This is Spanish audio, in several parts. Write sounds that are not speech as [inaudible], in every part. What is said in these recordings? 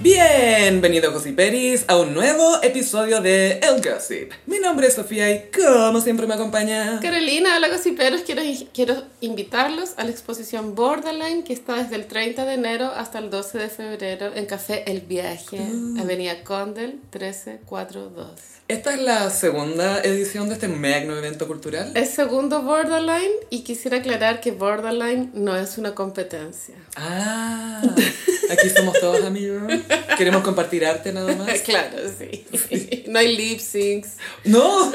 Bienvenido Gossiperis a un nuevo episodio de El Gossip. Mi nombre es Sofía y como siempre me acompaña... Carolina, hola gossiperos, quiero, quiero invitarlos a la exposición Borderline que está desde el 30 de enero hasta el 12 de febrero en Café El Viaje, Avenida Condel 1342. Esta es la segunda edición de este magno evento cultural. Es segundo Borderline y quisiera aclarar que Borderline no es una competencia. Ah, aquí somos todos amigos. Queremos compartir arte nada más. [laughs] Claro, sí. No hay lip syncs. No,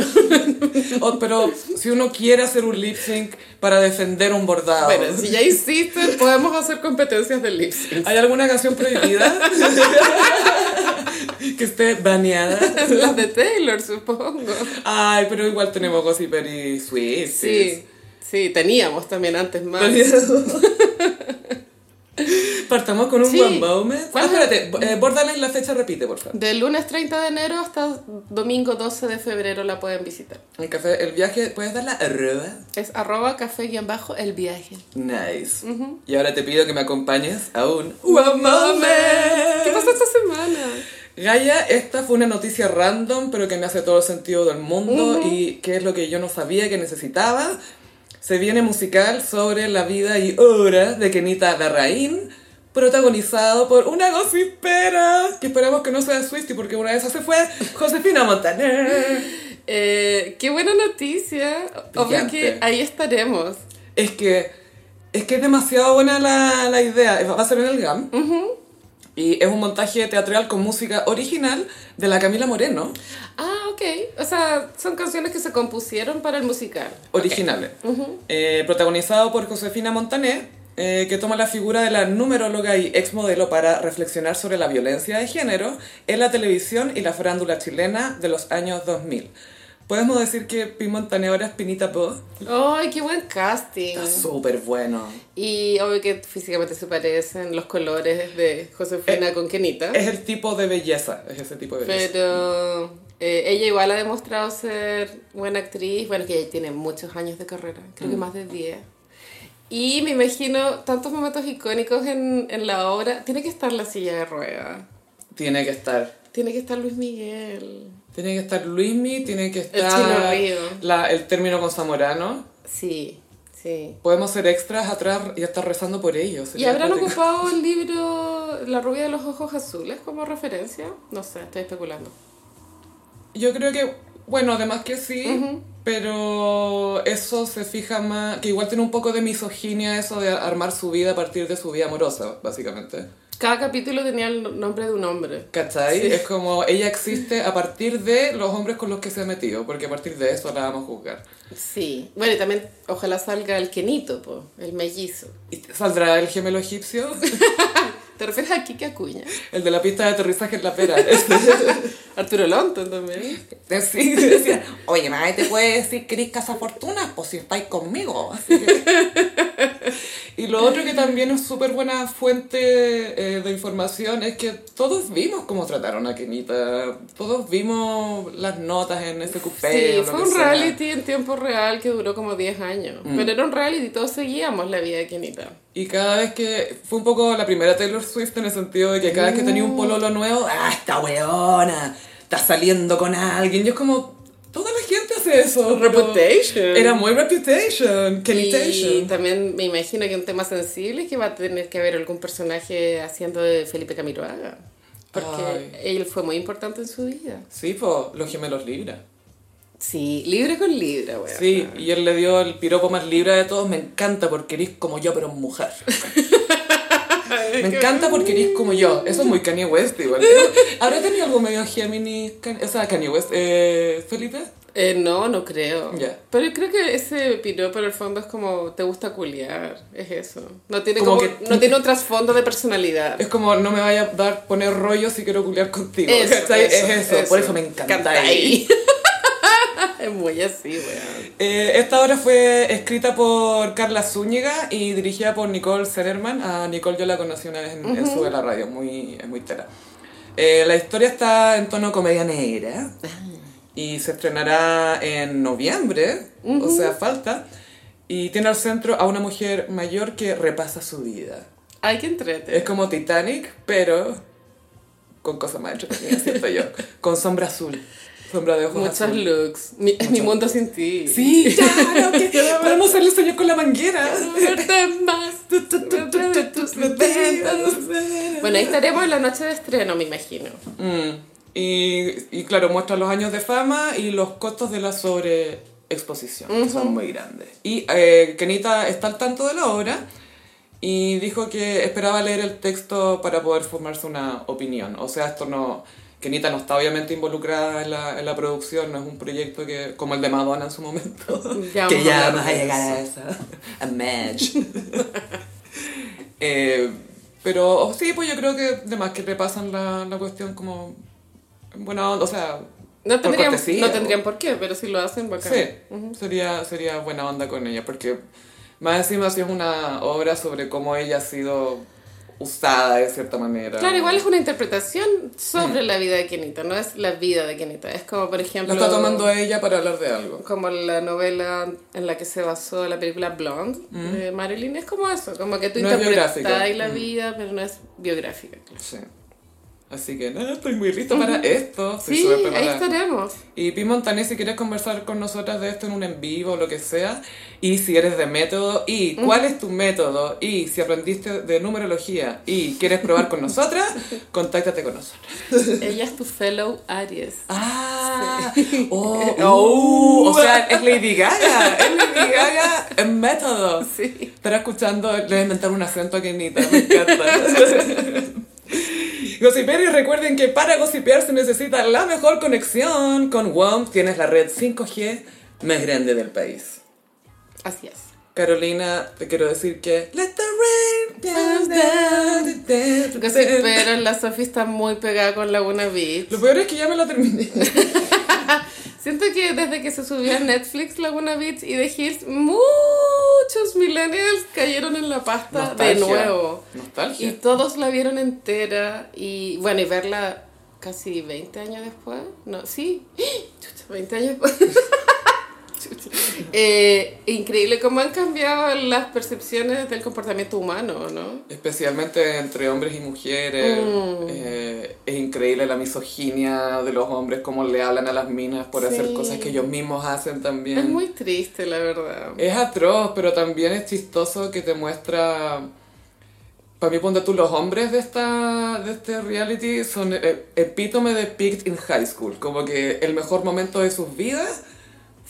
Oh, pero si uno quiere hacer un lip sync para defender un bordado. Bueno, si ya insisten, podemos hacer competencias de lip sync. ¿Hay alguna canción prohibida? [laughs] que esté baneada. [laughs] Las de Taylor, supongo. Ay, pero igual tenemos Gossiper y Sweet. Sí, sí, teníamos también antes más. [laughs] Partamos con un Sí. one moment. ¿Cuál Ah, es? espérate, eh, Borderline la fecha repite, por favor. Del lunes 30 de enero hasta domingo 12 de febrero la pueden visitar. El café, el viaje, ¿puedes dar la arroba? Es arroba café guion bajo el viaje. Nice. Y ahora te pido que me acompañes a un One one moment. ¿Qué pasó esta semana? Gaia, esta fue una noticia random, pero que me hace todo el sentido del mundo y que es lo que yo no sabía que necesitaba. Se viene musical sobre la vida y obra de Kenita Darraín, protagonizado por una gossipera, que esperamos que no sea Swifty, porque una esas se fue, [laughs] Josefina Montaner. Eh, qué buena noticia. Obvio que ahí estaremos. Es que es que es demasiado buena la, la idea. Va a ser en el GAM. Y es un montaje teatral con música original de la Camila Moreno. Ah, ok. O sea, son canciones que se compusieron para el musical. originales. Eh, protagonizado por Josefina Montané, eh, que toma la figura de la numeróloga y exmodelo para reflexionar sobre la violencia de género en la televisión y la farándula chilena de los años 2000. Podemos decir que Pi Montané ahora es Pinita Po. ¡Ay, qué buen casting! Está súper bueno. Y obvio que físicamente se parecen los colores de Josefina con Kenita. Es el tipo de belleza, es ese tipo de belleza. Pero eh, ella igual ha demostrado ser buena actriz. Bueno, que ella tiene muchos años de carrera, creo Mm. que más de 10. Y me imagino tantos momentos icónicos en, en la obra. Tiene que estar la silla de rueda. Tiene que estar. Tiene que estar Luis Miguel. Tiene que estar Luismi, tiene que estar Río. la- el término con Zamorano. Sí, sí. Podemos ser extras atrás y estar rezando por ellos. ¿Y habrán ocupado el [laughs] libro La rubia de los ojos azules como referencia? No sé, estoy especulando. Yo creo que, bueno, además que sí, pero eso se fija más, que igual tiene un poco de misoginia eso de armar su vida a partir de su vida amorosa, básicamente. Cada capítulo tenía el nombre de un hombre. ¿Cachai? Sí. Es como ella existe a partir de los hombres con los que se ha metido, porque a partir de eso la vamos a juzgar. Sí. Bueno, y también ojalá salga el Kenito, po, el mellizo. ¿Y saldrá el gemelo egipcio? [laughs] ¿Te refieres a Kike Acuña? El de la pista de aterrizaje en la pera. [laughs] Arturo Lonton también. Sí, [laughs] decía, oye, nadie te puede decir que eres casa fortuna, pues si estáis conmigo. Así que- Y lo otro que también es súper buena fuente eh, de información es que todos vimos cómo trataron a Kenita. Todos vimos las notas en ese cupé. Sí, o lo fue que un sea. reality en tiempo real que duró como 10 años. Pero era un reality y todos seguíamos la vida de Kenita. Y cada vez que... Fue un poco la primera Taylor Swift en el sentido de que cada vez que tenía un pololo nuevo, ¡ah, esta weona! Está saliendo con alguien. Y es como... eso. Reputation. Era muy reputation. Y también me imagino que un tema sensible es que va a tener que haber algún personaje haciendo de Felipe Camiroaga. Porque Ay. él fue muy importante en su vida. Sí, pues los gemelos Libra. Sí, libre con libre, weón. Sí, y él le dio el piropo más Libra de todos. Me encanta porque eres como yo, pero mujer. [laughs] Me encanta porque eres como yo. Eso es muy Kanye West, igual. ¿Habrá tenido algo medio Gemini? O sea, Kanye West. Eh, ¿Felipe? Eh, no, no creo. Ya. Pero creo que ese piropo en el fondo es como te gusta culiar, es eso. No tiene Como como, que- no tiene un trasfondo de personalidad. Es como, no me vaya a dar poner rollo si quiero culiar contigo. Eso, eso, es eso. Por eso me encanta. Canta ahí. [laughs] es muy así, weón. Eh, esta obra fue escrita por Carla Zúñiga y dirigida por Nicole Zererman. A Nicole yo la conocí una vez en, en Sube la Radio, muy, es muy tera. Eh, la historia está en tono comedia negra y se estrenará en noviembre, o sea, falta. Y tiene al centro a una mujer mayor que repasa su vida. Hay que entrete. Es como Titanic, pero con cosas más entretenidas, siento yo. Con sombra azul. Sombra de ojos Muchos azul. looks. Mi, mi mundo sin ti. Sí, claro, que podemos hacerle sueño con la manguera. Más. Bueno, ahí estaremos en la noche de estreno, me imagino. Mm, Y, y claro, muestra los años de fama y los costos de la sobreexposición, que son muy grandes. Y eh, Kenita está al tanto de la obra y dijo que esperaba leer el texto para poder formarse una opinión. O sea, esto no... Kenita no está obviamente involucrada en la, en la producción, no es un proyecto que como el de Madonna en su momento. [laughs] Ya que vamos ya a vamos a llegar a eso. A match. [laughs] Eh, pero oh, sí, pues yo creo que además que repasan la, la cuestión como onda, o sea, No tendrían, cortesía, no o- tendrían por qué, pero si lo hacen, bacán. Sí, sería, sería buena onda con ella, porque más encima sí es una obra sobre cómo ella ha sido usada de cierta manera. Claro, igual es una interpretación sobre la vida de Kenita, no es la vida de Kenita. Es como, por Lo ejemplo... está tomando ella para hablar de algo. como la novela en la que se basó la película Blonde de Marilyn, es como eso, como que tú Mm. No interpretas la vida, pero no es biográfica. Sí. Así que nada, estoy muy lista para esto. Estoy Sí, súper ahí estaremos. Y Pi Montané, si quieres conversar con nosotras de esto en un en vivo o lo que sea, y si eres de método, y cuál es tu método, y si aprendiste de numerología y quieres probar con nosotras, [laughs] contáctate con nosotras. Ella es tu fellow Aries. Ah, oh, [laughs] oh, o sea, es Lady Gaga, es Lady [laughs] Gaga en método. Sí. Estará escuchando, le voy a inventar un acento a Kenita, me encanta. Gossiperos, recuerden que para gossipear se necesita la mejor conexión. Con WOM tienes la red 5G más grande del país. Así es. Carolina, te quiero decir que... Let the rain down, down, down, Pero la Sophie está muy pegada con Laguna Beach. Lo peor es que ya me lo terminé. [laughs] [laughs] Siento que desde que se subió a Netflix Laguna Beach y The Hills, muchos millennials cayeron en la pasta de Nostalgia. nuevo. Y Nostalgia. todos la vieron entera y bueno, y verla casi 20 años después, no, sí, [gasps] Chucha, 20 años después. [laughs] [laughs] Eh, increíble cómo han cambiado las percepciones del comportamiento humano, ¿no? Especialmente entre hombres y mujeres. Mm. Eh, es increíble la misoginia de los hombres, cómo le hablan a las minas por hacer Sí. cosas que ellos mismos hacen también. Es muy triste, la verdad. Es atroz, pero también es chistoso que te muestra... Para mí, ponte tú, los hombres de, esta, de este reality son eh, epítome de picked in high school. Como que el mejor momento de sus vidas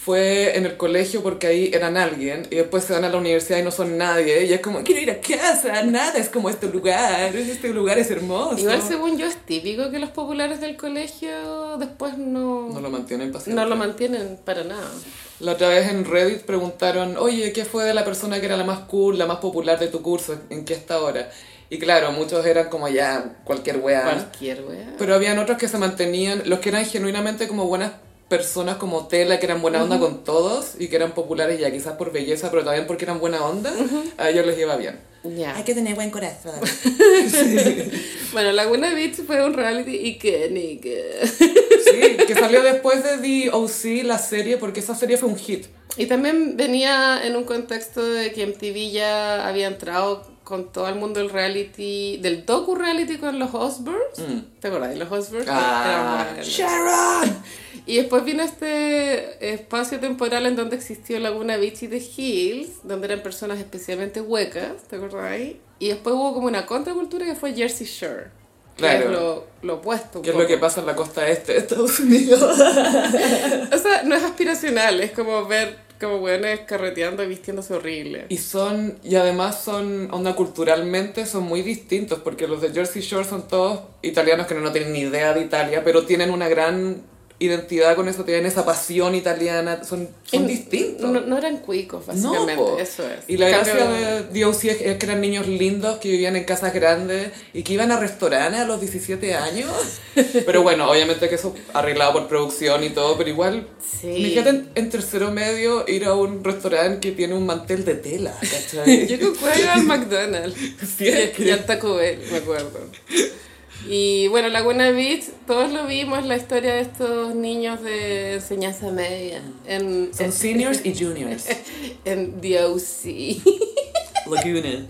fue en el colegio porque ahí eran alguien y después se van a la universidad y no son nadie. Y es como, quiero ir a casa, nada es como este lugar, este lugar es hermoso. Igual según yo es típico que los populares del colegio después no, No lo mantienen paciente. no lo mantienen para nada. La otra vez en Reddit preguntaron, oye, ¿qué fue de la persona que era la más cool, la más popular de tu curso? ¿En qué está ahora? Y claro, muchos eran como ya cualquier weá. Cualquier wea. Pero habían otros que se mantenían, los que eran genuinamente como buenas personas como Tela, que eran buena onda con todos y que eran populares ya quizás por belleza, pero también porque eran buena onda, a ellos les iba bien. Ya. Hay que tener buen corazón. [laughs] Bueno, Laguna Beach fue un reality icónico. Sí, que salió después de The O.C., la serie, porque esa serie fue un hit. Y también venía en un contexto de que MTV ya había entrado con todo el mundo del reality, del docu-reality con los Osbournes. ¿Te acuerdas de los Osbournes? Mm. Ah. Sharon! Y después vino este espacio temporal en donde existió Laguna Beach y The Hills, donde eran personas especialmente huecas, ¿te acuerdas? Y después hubo como una contracultura que fue Jersey Shore. Claro. Que es lo, lo opuesto. ¿Qué es lo que pasa en la costa este de Estados Unidos? [laughs] O sea, no es aspiracional, es como ver como weones carreteando y vistiéndose horrible. Y son, y además son, onda culturalmente, son muy distintos, porque los de Jersey Shore son todos italianos que no, no tienen ni idea de Italia, pero tienen una gran identidad con eso, tienen esa pasión italiana, son, son En- distintos. No, no eran cuicos, básicamente, po. eso es. Y la Cambio- gracia de Dios es es que eran niños lindos que vivían en casas grandes y que iban a restaurantes a los 17 años. [laughs] Pero bueno, obviamente que eso arreglado por producción y todo, pero igual, Sí. en, en tercero medio ir a un restaurante que tiene un mantel de tela, [laughs] ¿cachai? Yo era al [laughs] McDonald's. Sí, es que- y al Taco Bell, me acuerdo. Y bueno, Laguna Beach, todos lo vimos, la historia de estos niños de enseñanza media en, Son seniors y juniors. [laughs] en The OC. Laguna.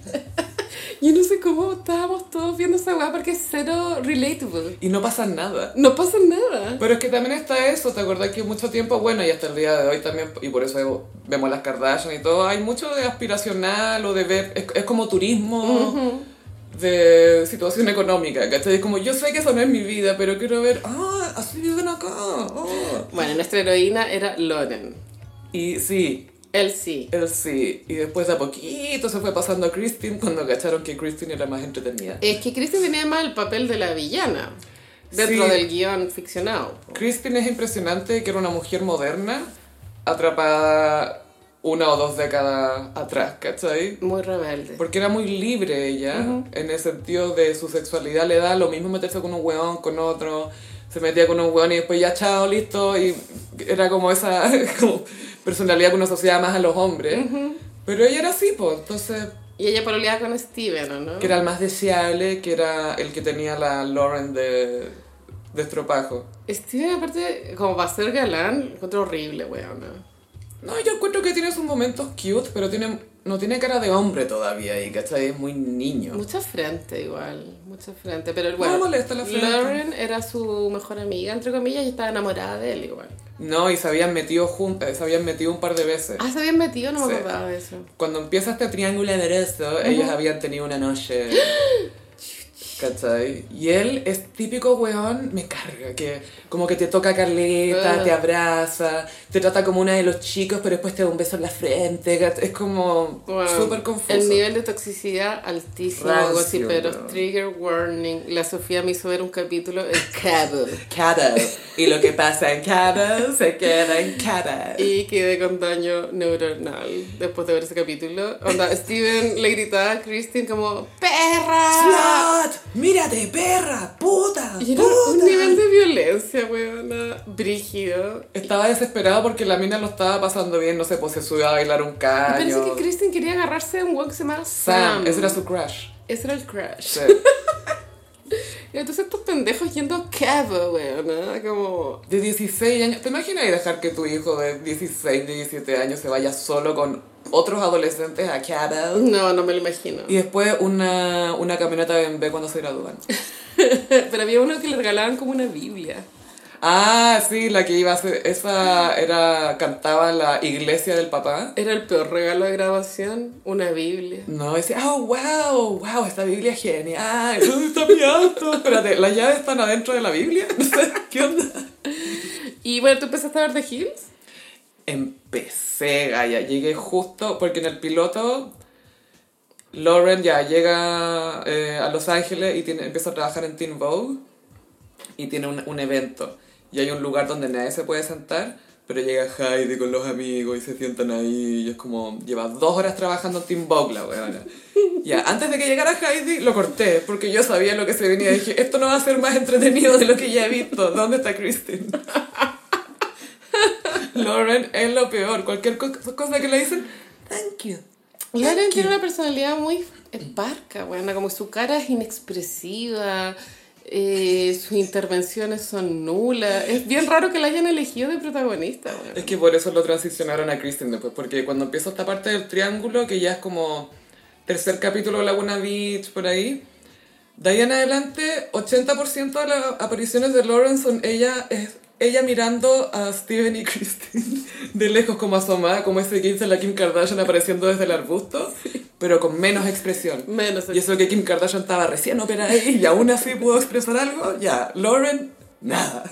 Yo no sé cómo estábamos todos viendo esa weá porque es cero relatable. Y no pasa nada. No pasa nada. Pero es que también está eso, ¿te acordás que mucho tiempo, bueno, y hasta el día de hoy también, y por eso vemos las Kardashian y todo, hay mucho de aspiracional o de ver, es, es como turismo de situación económica, ¿cachai? Es como, yo sé que eso no es mi vida, pero quiero ver, ah, así viven acá. ah". Bueno, nuestra heroína era Lauren. Y sí, Él sí. él sí. Y después de a poquito se fue pasando a Christine cuando cacharon que Christine era más entretenida. Es que Kristen tenía más el papel de la villana dentro Sí. del guion ficcionado. Christine es impresionante que era una mujer moderna, atrapada una o dos décadas atrás, ¿cachai? Muy rebelde. Porque era muy libre ella, en el sentido de su sexualidad, le da lo mismo meterse con un weón, con otro, se metía con un weón y después ya chao, listo, y era como esa [laughs] como personalidad que uno asociaba más a los hombres. Pero ella era así, pues, entonces, Y ella pololeaba con Steven, ¿o no? que era el más deseable, que era el que tenía la Lauren de, de estropajo. Steven, aparte, como para ser galán, encuentro horrible, weón. No, yo encuentro que tiene sus momentos cute, pero tiene, no tiene cara de hombre todavía y, ¿cachai? Es muy niño. Mucha frente igual, mucha frente. Pero No bueno, molesta la frente. Lauren era su mejor amiga, entre comillas, y estaba enamorada de él igual. No, y se habían metido juntas, se habían metido un par de veces. Ah, se habían metido, no me Sí. acordaba de eso. Cuando empieza este triángulo amoroso, ellos habían tenido una noche. [laughs] ¿Cachai? Y él es típico weón, me carga, que como que te toca Carleta, Ah. te abraza, te trata como una de los chicos, pero después te da un beso en la frente, ¿cachai? es como Bueno, súper confuso. El nivel de toxicidad altísimo, Rancio, weón. trigger warning. La Sofía me hizo ver un capítulo, el Cabo. Cabo. Y lo que pasa en Cabo se queda en Cabo. Y quedé con daño neuronal después de ver ese capítulo. Onda, Steven le gritaba a Christine como ¡Perra! ¡Slut! ¡Mírate, perra! ¡Puta! Y era ¡Puta! un nivel de violencia, weona, brígido. Estaba desesperado porque la mina lo estaba pasando bien, no sé, pues se subió a bailar un parece caño. que Christine quería agarrarse a un weón que se llamaba Sam, Sam. ese era su crush. Ese era el crush. Sí. [laughs] Y entonces estos pendejos yendo a Cabo, weona, como... De 16 años. ¿Te imaginas dejar que tu hijo de 16, 17 años se vaya solo con otros adolescentes a Cabo? No, no me lo imagino. Y después una, una camioneta BMW cuando se gradúan. [laughs] Pero había uno que le regalaban como una Biblia. Ah, sí, la que iba a ser. Esa era. cantaba la iglesia del papá. Era el peor regalo de grabación, una Biblia. No, decía, oh, wow, wow, esta Biblia es genial. [laughs] ¿Dónde está mi auto? Espérate, ¿las llaves están adentro de la Biblia? [laughs] ¿qué onda? Y bueno, ¿tú empezaste a ver The Hills? Empecé, Gaya, llegué justo porque en el piloto Lauren ya llega eh, a Los Ángeles y tiene, empieza a trabajar en Teen Vogue y tiene un, un evento y hay un lugar donde nadie se puede sentar pero llega Heidi con los amigos y se sientan ahí y es como lleva dos horas trabajando en Teen Vogue la weona [laughs] ya, antes de que llegara Heidi lo corté porque yo sabía lo que se venía y dije esto no va a ser más entretenido de lo que ya he visto ¿dónde está Christine? [laughs] Lauren es lo peor. Cualquier co- cosa que le dicen, thank you. Lauren tiene una personalidad muy parca, bueno, como su cara es inexpresiva, eh, sus intervenciones son nulas. Es bien raro que la hayan elegido de protagonista. Es que por eso lo transicionaron a Kristen después, porque cuando empieza esta parte del triángulo, que ya es como tercer capítulo de Laguna Beach, por ahí, de ahí en adelante, 80% de las apariciones de Lauren son ella, es ella mirando a Steven y Kristen de lejos como asomada, como ese que la Kim Kardashian apareciendo desde el arbusto, pero con menos expresión. Menos Y eso que Kim Kardashian estaba recién operada y aún así pudo expresar algo, ya, Lauren, nada.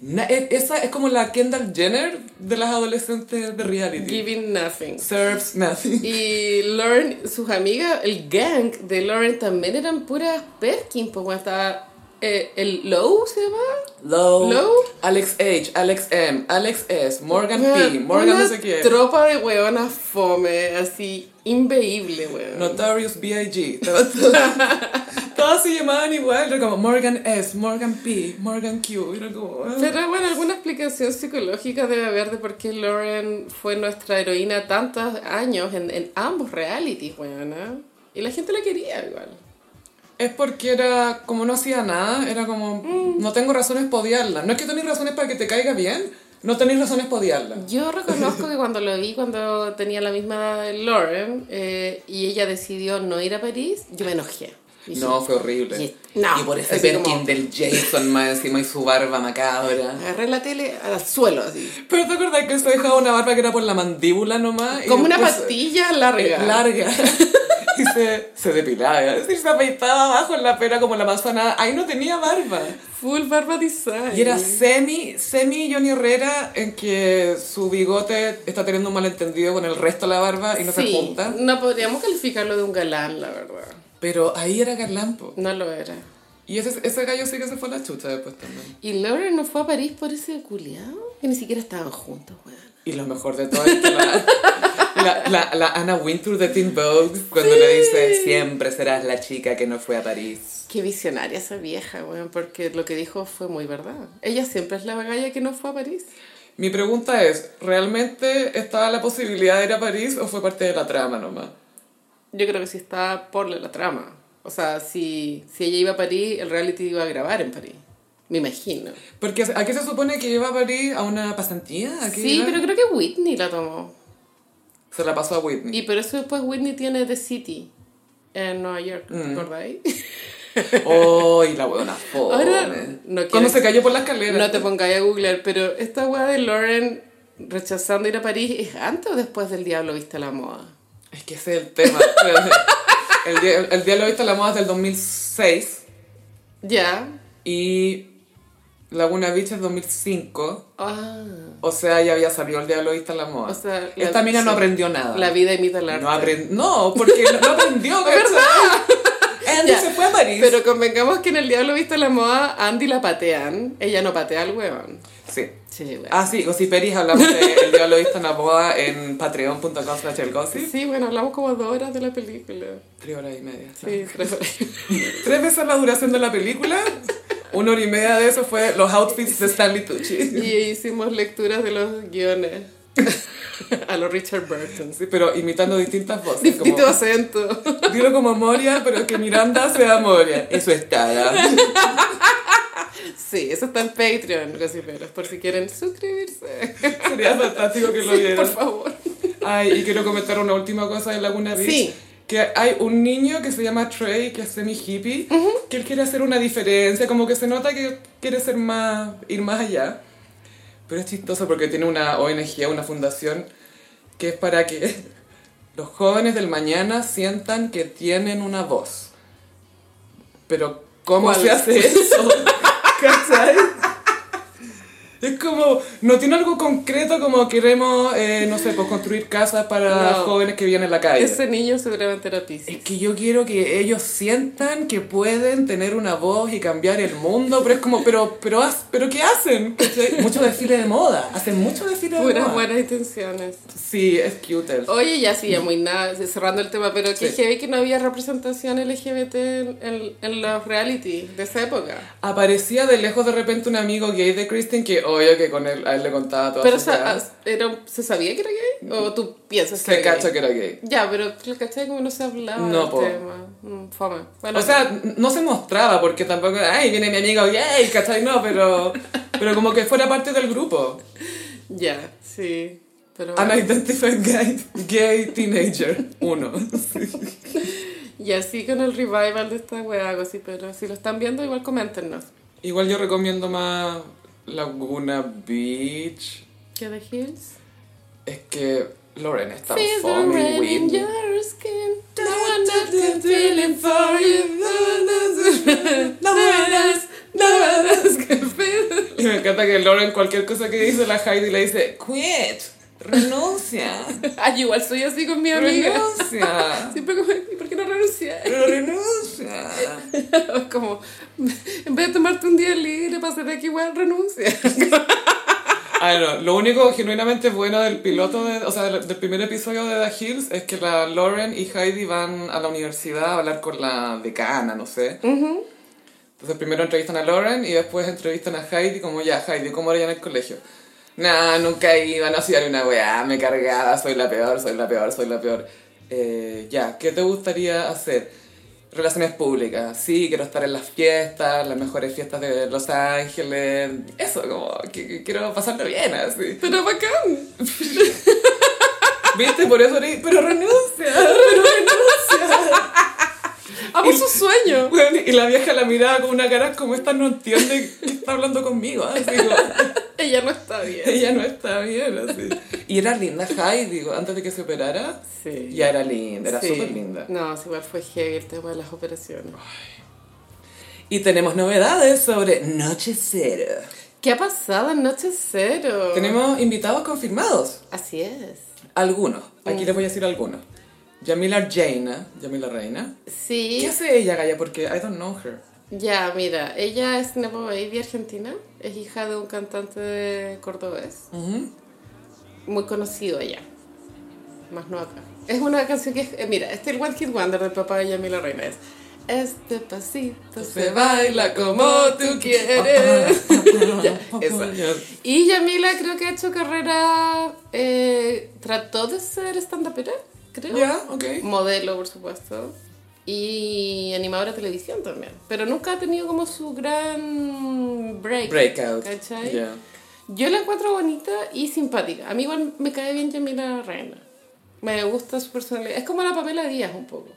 Na- e- esa es como la Kendall Jenner de las adolescentes de reality. Giving nothing. Serves nothing. Y Lauren, sus amigas, el gang de Lauren también eran puras Perkins, pues cuando estaba eh, el Low, ¿se llama? Low, Low. Alex H, Alex M, Alex S, Morgan P, Morgan una no sé qué. tropa de hueonas fome, así, inveíble, weón. Notorious B.I.G. [laughs] Todos se llamaban igual, era como Morgan S, Morgan P, Morgan Q. Era como. ah. Pero bueno, alguna explicación psicológica debe haber de por qué Lauren fue nuestra heroína tantos años en, en ambos realities, weón. Y la gente la quería igual. Es porque era, como no hacía nada, era como, no tengo razones para odiarla. No es que tengas razones para que te caiga bien, No tenéis razones para odiarla. Yo reconozco que cuando lo vi, cuando tenía la misma edad de Lauren, eh, y ella decidió no ir a París, yo me enojé. Dije, No, fue horrible. Y- no, y por ese Birkin como- del Jason más encima y su barba macabra. Agarré la tele al suelo, así. Pero te acordás que se dejaba una barba que era por la mandíbula nomás. y Como una después- pastilla larga. larga. Y se, se depilaba, decir, se afeitaba abajo en la pera como la manzana. Ahí no tenía barba. Full barba design. Y era semi, semi Johnny Herrera en que su bigote está teniendo un malentendido con el resto de la barba y no se Sí, junta. no podríamos calificarlo de un galán, la verdad. Pero ahí era Carlampo. No lo era. Y ese, ese gallo sí que se fue a la chucha después también. Y Lauren no fue a París por ese culiao, que ni siquiera estaban juntos, weón. Y lo mejor de todo es que la, la, la, la Anna Wintour de Teen Vogue, cuando le dice, siempre serás la chica que no fue a París. Qué visionaria esa vieja, weón, porque lo que dijo fue muy verdad. Ella siempre es la galla que no fue a París. Mi pregunta es, ¿realmente estaba la posibilidad de ir a París o fue parte de la trama nomás? Yo creo que sí está por la trama. O sea, si, si ella iba a París, el reality iba a grabar en París. Me imagino. Porque aquí se supone que iba a París a una pasantía. ¿A qué Sí, iba? pero creo que Whitney la tomó. Se la pasó a Whitney. Y por eso después Whitney tiene The City en Nueva York, Mm. ¿recordáis? Oh, [laughs] y la huevona. Ahora, no Cuando se cayó por la escalera. No te pongáis a googlear, pero esta weá de Lauren rechazando ir a París, ¿es antes o después del Diablo Viste la Moda? Es que ese es el tema. [laughs] El, el día lo viste la moda es del 2006 Ya. y Laguna Beach es 2005. Ah. O sea, ya había salido el diablo vista la moda. O sea, la- Esta mina no aprendió nada. La vida imita el arte. no, aprend- no, porque no, aprendió, [laughs] ¿cachai? Andy Ya, se fue a París. Pero convengamos que en el Diablo Viste la Moda, Andy la patean. Ella no patea al huevón. Sí. Sí. Ah, sí, Gossip Peris hablamos de El Diablo Vista en la Moda en patreon.com slash el gossip. Sí, bueno, hablamos como dos horas de la película. Tres horas y media. Sí, tres horas. Tres veces la duración de la película. Una hora y media de eso fue los outfits de Stanley Tucci. Y hicimos lecturas de los guiones. [laughs] [laughs] A los Richard Burton. Sí, pero imitando distintas voces. Distinto Como, acento. [laughs] dilo como Moria, pero que Miranda sea Moria. Eso está. Sí, eso está en Patreon, gossiperos, por si quieren suscribirse. Sería fantástico que lo Sí, vieran. por favor. Ay, y quiero comentar una última cosa de Laguna Beach. Sí. Que hay un niño que se llama Trey, que es semi-hippie, que él quiere hacer una diferencia, como que se nota que quiere ser más, ir más allá. Pero es chistoso porque tiene una ONG, una fundación, que es para que [laughs] los jóvenes del mañana sientan que tienen una voz. Pero, ¿cómo ¿Cuál? se hace eso? [laughs] ¿Cachai? Es como, no tiene algo concreto como queremos, eh, no sé, pues construir casas para No. jóvenes que viven en la calle. Ese niño seguramente era Es Pisces. que yo quiero que ellos sientan que pueden tener una voz y cambiar el mundo, pero es como, pero, pero, pero ¿qué hacen? ¿Cachai? Mucho desfile de moda, hacen mucho desfile de Puras moda. buenas intenciones. Sí, es cute. Oye, ya sí, ya muy nada, cerrando el tema, pero que Sí. heavy que no había representación LGBT en, en, en los reality de esa época. Aparecía de lejos de repente un amigo gay de Kristen que, obvio que con él, a él le contaba todo. Pero era, ¿se sabía que era gay? ¿O tú piensas que se era cacha gay? que era gay. Ya, pero lo cachai como no se hablaba No, del po. tema. Mm, fome. Bueno, O sea, no se mostraba porque tampoco, ay, viene mi amigo gay, ¿cachai? No, pero, pero como que fuera parte del grupo. ya, sí. Pero Unidentified gay, gay teenager, uno. Y así con el revival de esta wea, algo así, pero si lo están viendo, igual coméntenos. Igual yo recomiendo más Laguna Beach. ¿Qué de Hills? Es que Lauren fome rain in Whitney. Y me encanta que Lauren cualquier cosa que dice la Heidi le dice, quit, renuncia, [laughs] Ay, igual soy así con mi amiga. renuncia, [laughs] Siempre como, ¿y por qué no renunciar? pero renuncia. [laughs] Como, en vez de tomarte un día libre para hacer aquí, igual renuncia. Ah, no, lo único genuinamente bueno del piloto, de, o sea, del, del primer episodio de The Hills es que la Lauren y Heidi van a la universidad a hablar con la decana, no sé. Entonces primero entrevistan a Lauren y después entrevistan a Heidi como ya, Heidi, ¿cómo era ya en el colegio? Nah, nunca iba, no hacía una weá, me cargaba, soy la peor, soy la peor, soy la peor. Eh, ya, ¿qué te gustaría hacer? Relaciones públicas, sí, quiero estar en las fiestas, las mejores fiestas de Los Ángeles, eso, como que, que quiero pasarlo bien, así. Pero bacán. [laughs] ¿Viste? Por eso pero renuncia, pero renuncia. Amo su sueño. [laughs] Bueno, y la vieja la miraba con una cara como esta no entiende que está hablando conmigo, así como, [laughs] Ella no está bien. ella no está bien, así. Y era linda Heidi, digo, antes de que se operara, Sí. ya era linda, era Sí. súper linda. No, igual fue heavy el tema de las operaciones. Y tenemos novedades sobre Noche Cero. ¿Qué ha pasado en Noche Cero? Tenemos invitados confirmados. Así es. Algunos. Aquí Mm. les voy a decir algunos. Yamila Jaina, Yamila Reina. Sí. ¿Qué hace ella, Gaya? Porque I don't know her. Ya, mira, ella es Nepo Baby argentina, es hija de un cantante cordobés, Ujú. muy conocido allá, más no acá. Es una canción que, es- eh, mira, este es el One Hit Wonder del papá de Yamila Reina, es Este pasito se baila como tú quieres. [laughs] Ya. Y Yamila creo que ha hecho carrera, eh, trató de ser stand-upera, creo. Ya, ok. Modelo, por supuesto. Y animadora de televisión también. Pero nunca ha tenido como su gran break. Breakout. ¿Cachai? Ya. Yo la encuentro bonita y simpática. A mí igual me cae bien Yamila Reina. Me gusta su personalidad. Es como la Pamela Díaz un poco.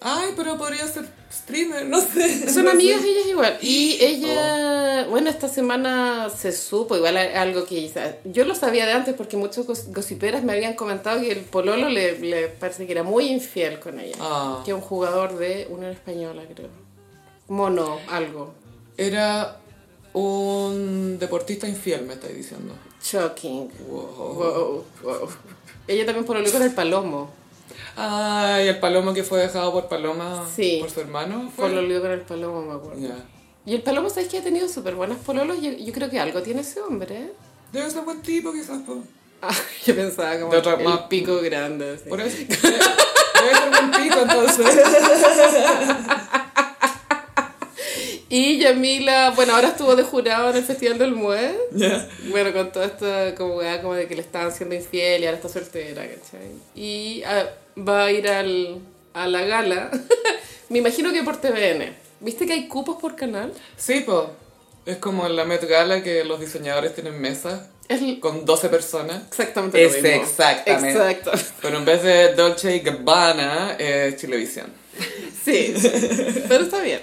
Ay, pero podría ser streamer, no sé. [laughs] Son No amigas sé. ellas igual. Y ella, bueno, esta semana se supo, igual algo que sea, yo lo sabía de antes porque muchos gos- gossiperas me habían comentado que el pololo le, le parece que era muy infiel con ella. Ah. Que un jugador de Unión Española, creo. Mono, algo. Era un deportista infiel, me estáis diciendo. Shocking. Wow. Wow, wow. Ella también pololo con el palomo. Ay, el palomo que fue dejado por Paloma Sí. por su hermano. ¿fue? Pololo con el palomo, me acuerdo. Ya. Y el palomo, ¿sabes que ha tenido súper buenas pololos? Yo, yo creo que algo tiene ese hombre, ¿eh? Debe ser buen tipo, quizás. po. Ah, [laughs] yo pensaba como el más- pico grande. así. Por eso. Debe debe ser buen pico, entonces. [laughs] Y Yamila, bueno, ahora estuvo de jurado en el Festival del Mue. Ya. Bueno, con toda esta como como de que le estaban siendo infiel y ahora está soltera, ¿cachai? Y ah, va a ir al, a la gala, [laughs] me imagino que por TVN. ¿Viste que hay cupos por canal? Sí, po. Es como en la Met Gala que los diseñadores tienen mesas con 12 personas. exactamente lo mismo. exactamente. Exacto. Pero en vez de Dolce y Gabbana, es Chilevisión. [laughs] Sí, pero está bien.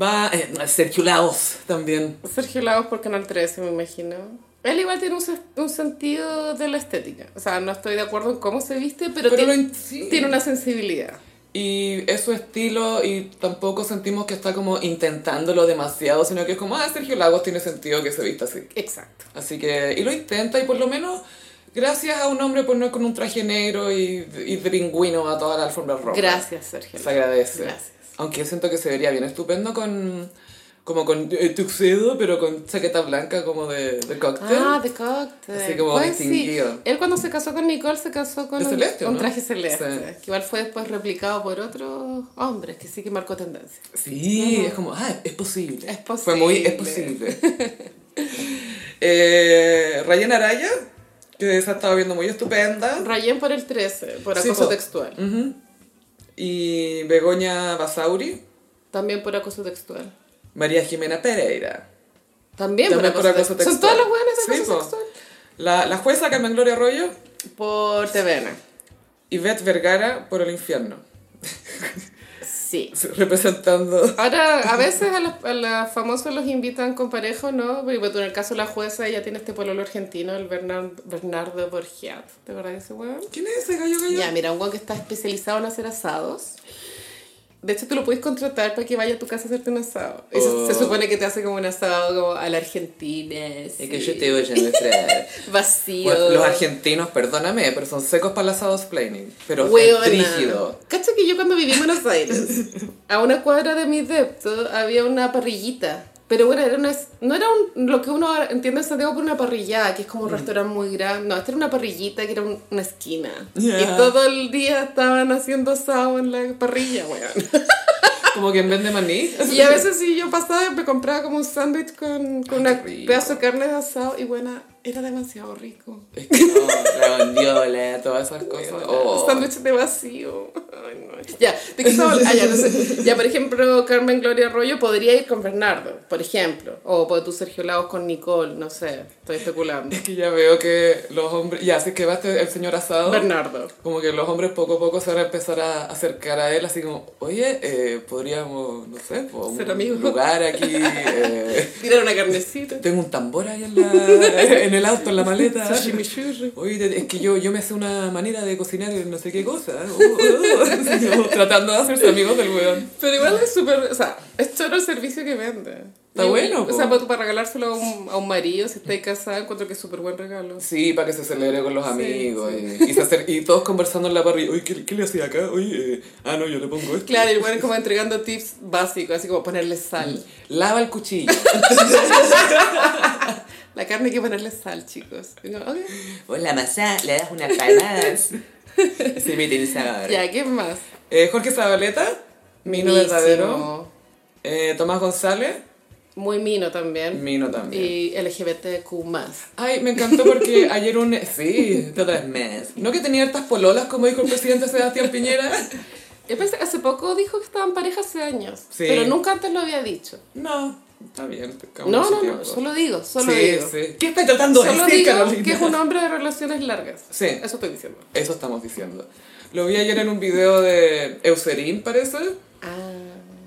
Va eh, Sergio Laos también. Sergio Lagos por Canal 13, me imagino. Él igual tiene un, un sentido de la estética. O sea, no estoy de acuerdo en cómo se viste, pero, Pero tiene, sí. tiene una sensibilidad. Y es su estilo y tampoco sentimos que está como intentándolo demasiado, sino que es como, ah, Sergio Lagos tiene sentido que se vista así. Exacto. Así que, y lo intenta y por lo menos, gracias a un hombre por no ir con un traje negro y, y de pingüino a toda la alfombra roja. Gracias, Sergio. Se agradece. Gracias. Aunque siento que se vería bien estupendo con, como con eh, tuxedo, pero con chaqueta blanca como de, de cóctel. Ah, de cóctel. Así como Pues sí. distinguido. Él cuando se casó con Nicole se casó con De un, celeste, un ¿no? traje celeste. Sí. Que igual fue después replicado por otros hombres, que sí que marcó tendencia. Sí, es como, ah, es posible. Es Fue muy, es posible. posible. [laughs] eh, Ryan Araya, que se ha estado viendo muy estupenda. Rayén por el 13, por Sí, acoso po. textual. Ujú. Y Begoña Basauri, También por acoso textual. María Jimena Pereira. También, También por por acoso, textual. Son todas las buenas de Sí, acoso textual. La, la jueza Carmen Gloria Arroyo, Por TVN. Yvette Vergara por el infierno, [laughs] Sí. representando... Ahora, a veces a los, a los famosos los invitan con pareja, ¿no? Pero en el caso de la jueza, ella tiene este pololo argentino, el Bernard, Bernardo Borgiat. ¿Te acuerdas de ese weón? ¿Quién es ese gallo gallo? Ya, mira, un weón que está especializado en hacer asados. De hecho, tú lo puedes contratar para que vaya a tu casa a hacerte un asado. Se- Oh. se, supone que te hace como un asado como a la argentina. sí. voy a. [laughs] Vacío. Bueno, los argentinos, perdóname, pero son secos para el asado planning. Pero es rígido. Cacha que yo cuando viví en Buenos Aires, [laughs] a una cuadra de mi depto había una parrillita. Pero bueno, era una, no era un- lo que uno entiende en Santiago por una parrillada, que es como un restaurante muy grande. No, esta era una parrillita que era un- una esquina. Ya. Y todo el día estaban haciendo asado en la parrilla, weón. [laughs] Como que en vez de maní. Y a veces si yo pasaba me compraba como un sándwich con, con un pedazo de carne de asado y buena, Era demasiado rico. Es que no, la bondiola, todas esas cosas. Oh. Sándwich de vacío. Ay, no. Ya, ¿de qué? Ah, ya, no sé. Ya, por ejemplo, Carmen Gloria Arroyo podría ir con Bernardo, por ejemplo. O por tu Sergio Lagos con Nicole, no sé, estoy especulando. [laughs] Es que ya veo que los hombres, ya, así que va este- el señor asado. Bernardo. Como que los hombres poco a poco se van a empezar a acercar a él, así como, oye, eh, podríamos, no sé, Ser amigos. lugar aquí. eh, [laughs] Tirar una carnecita. tengo un tambor ahí en, la, en el auto, en la maleta. [laughs] Chimichurri. Oye, es que yo, yo me sé una manera de cocinar no sé qué cosa. Uh, uh, como tratando de hacerse amigos del weón. Pero igual es súper, o sea, es choro el servicio que vende. Está bueno, O sea, para, para regalárselo a un, a un marido, si estáis casada, encuentro que es súper buen regalo. Sí, para que se celebre con los amigos. Y, y se y todos conversando en la parrilla. Oye, ¿qué, qué le hacía acá? Oye, eh, ah, no, yo le pongo esto. Claro, bueno, es como entregando tips básicos, así como ponerle sal. Lava el cuchillo. [laughs] La carne hay que ponerle sal, chicos. Y como, ok. O la masa, le das unas palmadas. [laughs] Se mete el sabor. Ya, ¿qué más? Eh, Jorge Zabaleta, Mino verdadero. Eh, Tomás González, Muy mino también. Mino también. Y LGBTQ+. Ay, me encantó porque [laughs] ayer un... Sí, mes. ¿No que tenía hartas pololas, como dijo el presidente Sebastián Piñera? [laughs] Yo pensé, hace poco dijo que estaban pareja hace años. Sí. Pero nunca antes lo había dicho. No, está bien. No, no, no, solo digo, solo sí, digo. sí. ¿Qué estás tratando de Solo decir, digo Carolina? que es un hombre de relaciones largas. Sí. Eso estoy diciendo. Eso estamos diciendo. Lo vi ayer en un video de Eucerin, parece. Ah.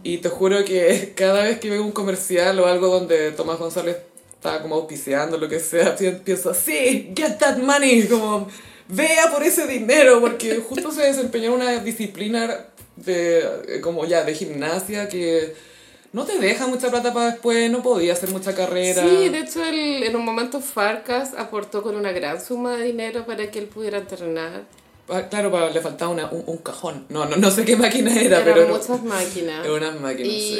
Y te juro que [laughs] cada vez que veo un comercial o algo donde Tomás González está como auspiciando, lo que sea, pi- pienso, sí, get that money, como, vea por ese dinero, porque justo se desempeñó en una disciplina de, como ya, de gimnasia que no te deja mucha plata para después, no podía hacer mucha carrera. Sí, de hecho, él, en un momento Farcas aportó con una gran suma de dinero para que él pudiera entrenar. Ah, Claro, para- le faltaba una- un, un cajón. No, no, no sé qué máquina era, Eran pero... muchas máquinas. [laughs] Unas máquinas, sí.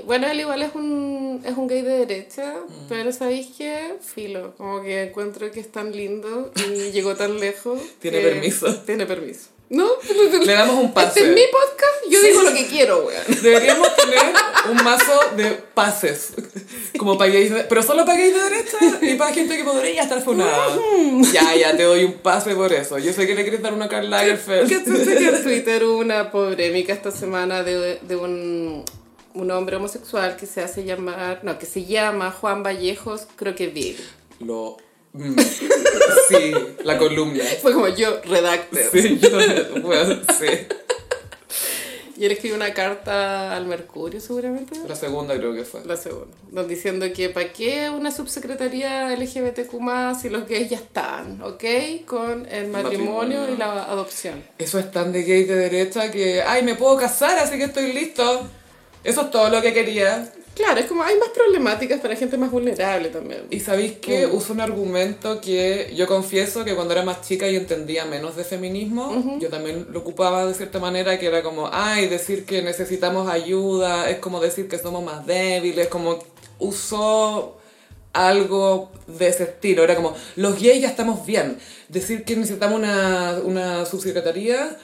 Y bueno, él igual es un, es un gay de derecha, Mm. pero ¿sabéis qué? Filo, como que encuentro que es tan lindo y llegó tan lejos. [laughs] Tiene permiso. Tiene permiso. ¿No? Le damos un pase. Este es mi podcast, yo digo lo que quiero, weón. Deberíamos tener un mazo de pases. Como para gays de- Pero solo para gays de derecha y para gente que podría estar funada. Ya, ya, te doy un pase por eso. Yo sé que le quieres dar una a Karl Lagerfeld. ¿Cachaste que en Twitter hubo una polémica esta semana de, de un, un hombre homosexual que se hace llamar, no, que se llama Juan Vallejos Croqueville? Lo... mm, Sí, la columna. Fue como yo, redacte. Sí, yo... Bueno, sí. Y él escribió una carta al Mercurio, seguramente. La segunda creo que fue. La segunda. Donde diciendo que para qué una subsecretaría LGBTQ si los gays ya están, ¿ok? Con el matrimonio, Matrimonio. y la adopción. Eso es tan de gay de derecha que, ay, me puedo casar, así que estoy listo. Eso es todo lo que quería. Claro, es como hay más problemáticas para gente más vulnerable también. Y sabéis que Mm. uso un argumento que yo confieso que cuando era más chica y entendía menos de feminismo, yo también lo ocupaba de cierta manera, que era como, ay, decir que necesitamos ayuda, es como decir que somos más débiles, como usó algo de ese estilo, era como, los gays ya estamos bien, decir que necesitamos una, una subsecretaría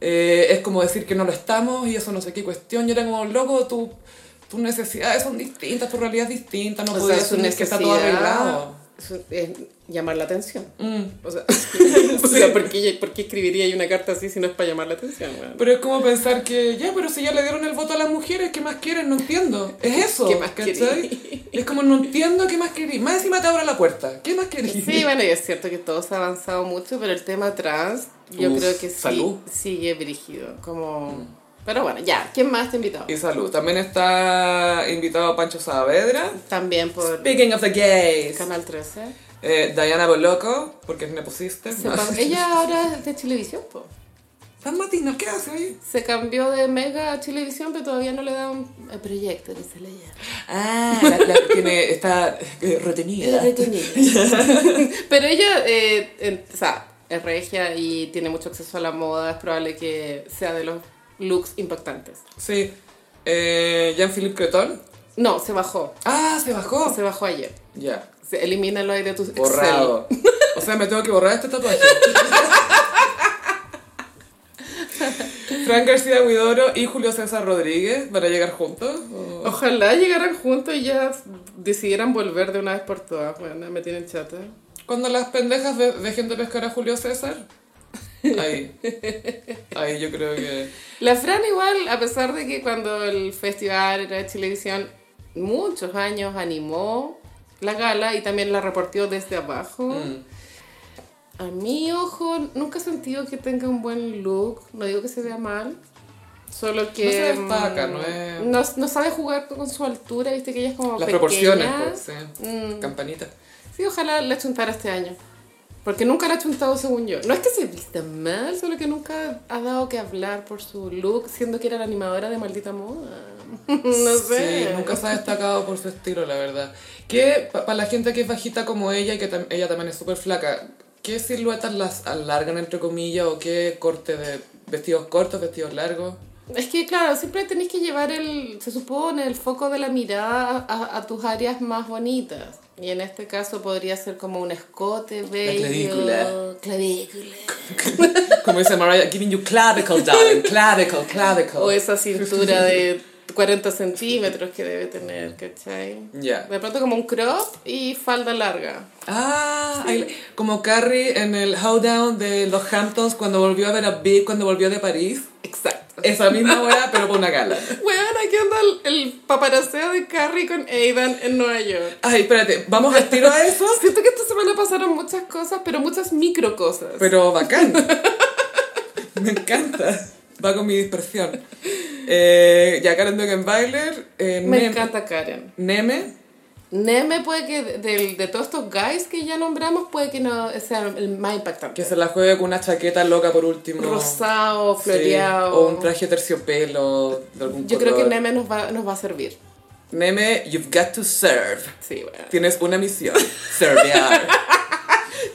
eh, es como decir que no lo estamos y eso no sé qué cuestión, yo era como, loco, tú... Tus necesidades son distintas, tu realidad es distinta, no podías su asumir que está todo arreglado. es llamar la atención. Mm. O sea, [laughs] o sea, ¿por, qué, por qué escribiría una carta así si no es para llamar la atención? Pero es como pensar que, ya, pero si ya le dieron el voto a las mujeres, ¿qué más quieren? No entiendo. Es eso. ¿Qué más. Es como, no entiendo qué más querí. Más encima te abra la puerta. ¿Qué más querí? Sí, bueno, y es cierto que todo se ha avanzado mucho, pero el tema trans, yo Uf, creo que sí, salud. sigue brígido. Como... Pero bueno, ya, ¿quién más te ha invitado? Y salud. También está invitado Pancho Saavedra. También por Speaking of the gays. Canal 13. Eh, Diana Boloco, porque es neposiste. Se pa- Ella ahora es de Televisión, po. San Matina, ¿qué hace ahí? Se cambió de Mega a Televisión, pero todavía no le da un el proyecto que se le llama. Ah, la, la- tiene, está eh, retenida. [laughs] Pero ella, eh, en- o sea, es regia y tiene mucho acceso a la moda. Es probable que sea de los looks impactantes. Sí. Eh, Jean-Philippe Creton. No, se bajó. Ah, se bajó. Se bajó ayer. Ya. Se, elimínalo ahí de tus Excel. Borrado. [laughs] O sea, me tengo que borrar este tatuaje. [laughs] Fran García Huidoro y Julio César Rodríguez van a llegar juntos. ¿O? Ojalá llegaran juntos y ya decidieran volver de una vez por todas. Bueno, me tienen chata. Cuando las pendejas de- dejen de pescar a Julio César. Ahí. Ahí yo creo que. La Fran igual, a pesar de que cuando el festival era de televisión, muchos años animó la gala y también la reportió desde abajo. Mm. A mi ojo, nunca he sentido que tenga un buen look. No digo que se vea mal. Solo que... No se destaca, mm, no es- No, no sabe jugar con su altura, viste que ella es como Las pequeña. proporciones, pues, sí. Mm. Campanita. Sí, ojalá la chuntara este año. Porque nunca la ha chuntado según yo. No es que se vista mal, solo que nunca ha dado que hablar por su look, siendo que era la animadora de Maldita Moda. [laughs] no sé. Sí, nunca se ha destacado por su estilo, la verdad. Que para la gente que es bajita como ella y que tam- ella también es súper flaca, ¿qué siluetas las alargan, entre comillas, o qué corte de vestidos cortos, vestidos largos? Es que, claro, siempre tenéis que llevar el, se supone, el foco de la mirada a, a tus áreas más bonitas. Y en este caso podría ser como un escote bello. clavícula. Clavícula. [laughs] Como dice Mariah, giving you clavicle, darling, clavicle, clavicle. O esa cintura de 40 centímetros que debe tener, ¿cachai? Ya. De pronto como un crop y falda larga. Ah, como Carrie en el Howdown de los Hamptons cuando volvió a ver a Big cuando volvió de París. Exacto. Esa misma wea, pero por una gala. Bueno, aquí anda el, el paparaceo de Carrie con Aidan en Nueva York. Ay, espérate, ¿vamos al tiro a eso? [laughs] Siento que esta semana pasaron muchas cosas, pero muchas micro cosas. Pero bacán. Me encanta. Va con mi dispersión. Eh, ya Karen Dugenbailer, eh, Me Nem- encanta Karen. Neme, Neme puede que, de, de- todos estos guys que ya nombramos, puede que no sea el más impactante. que se la juegue con una chaqueta loca por último. Rosado, Sí, floreado. o un traje terciopelo de algún Yo creo que color. Neme nos va, nos va a servir. Neme, you've got to serve. Sí, bueno. Tienes una misión, servear. [laughs]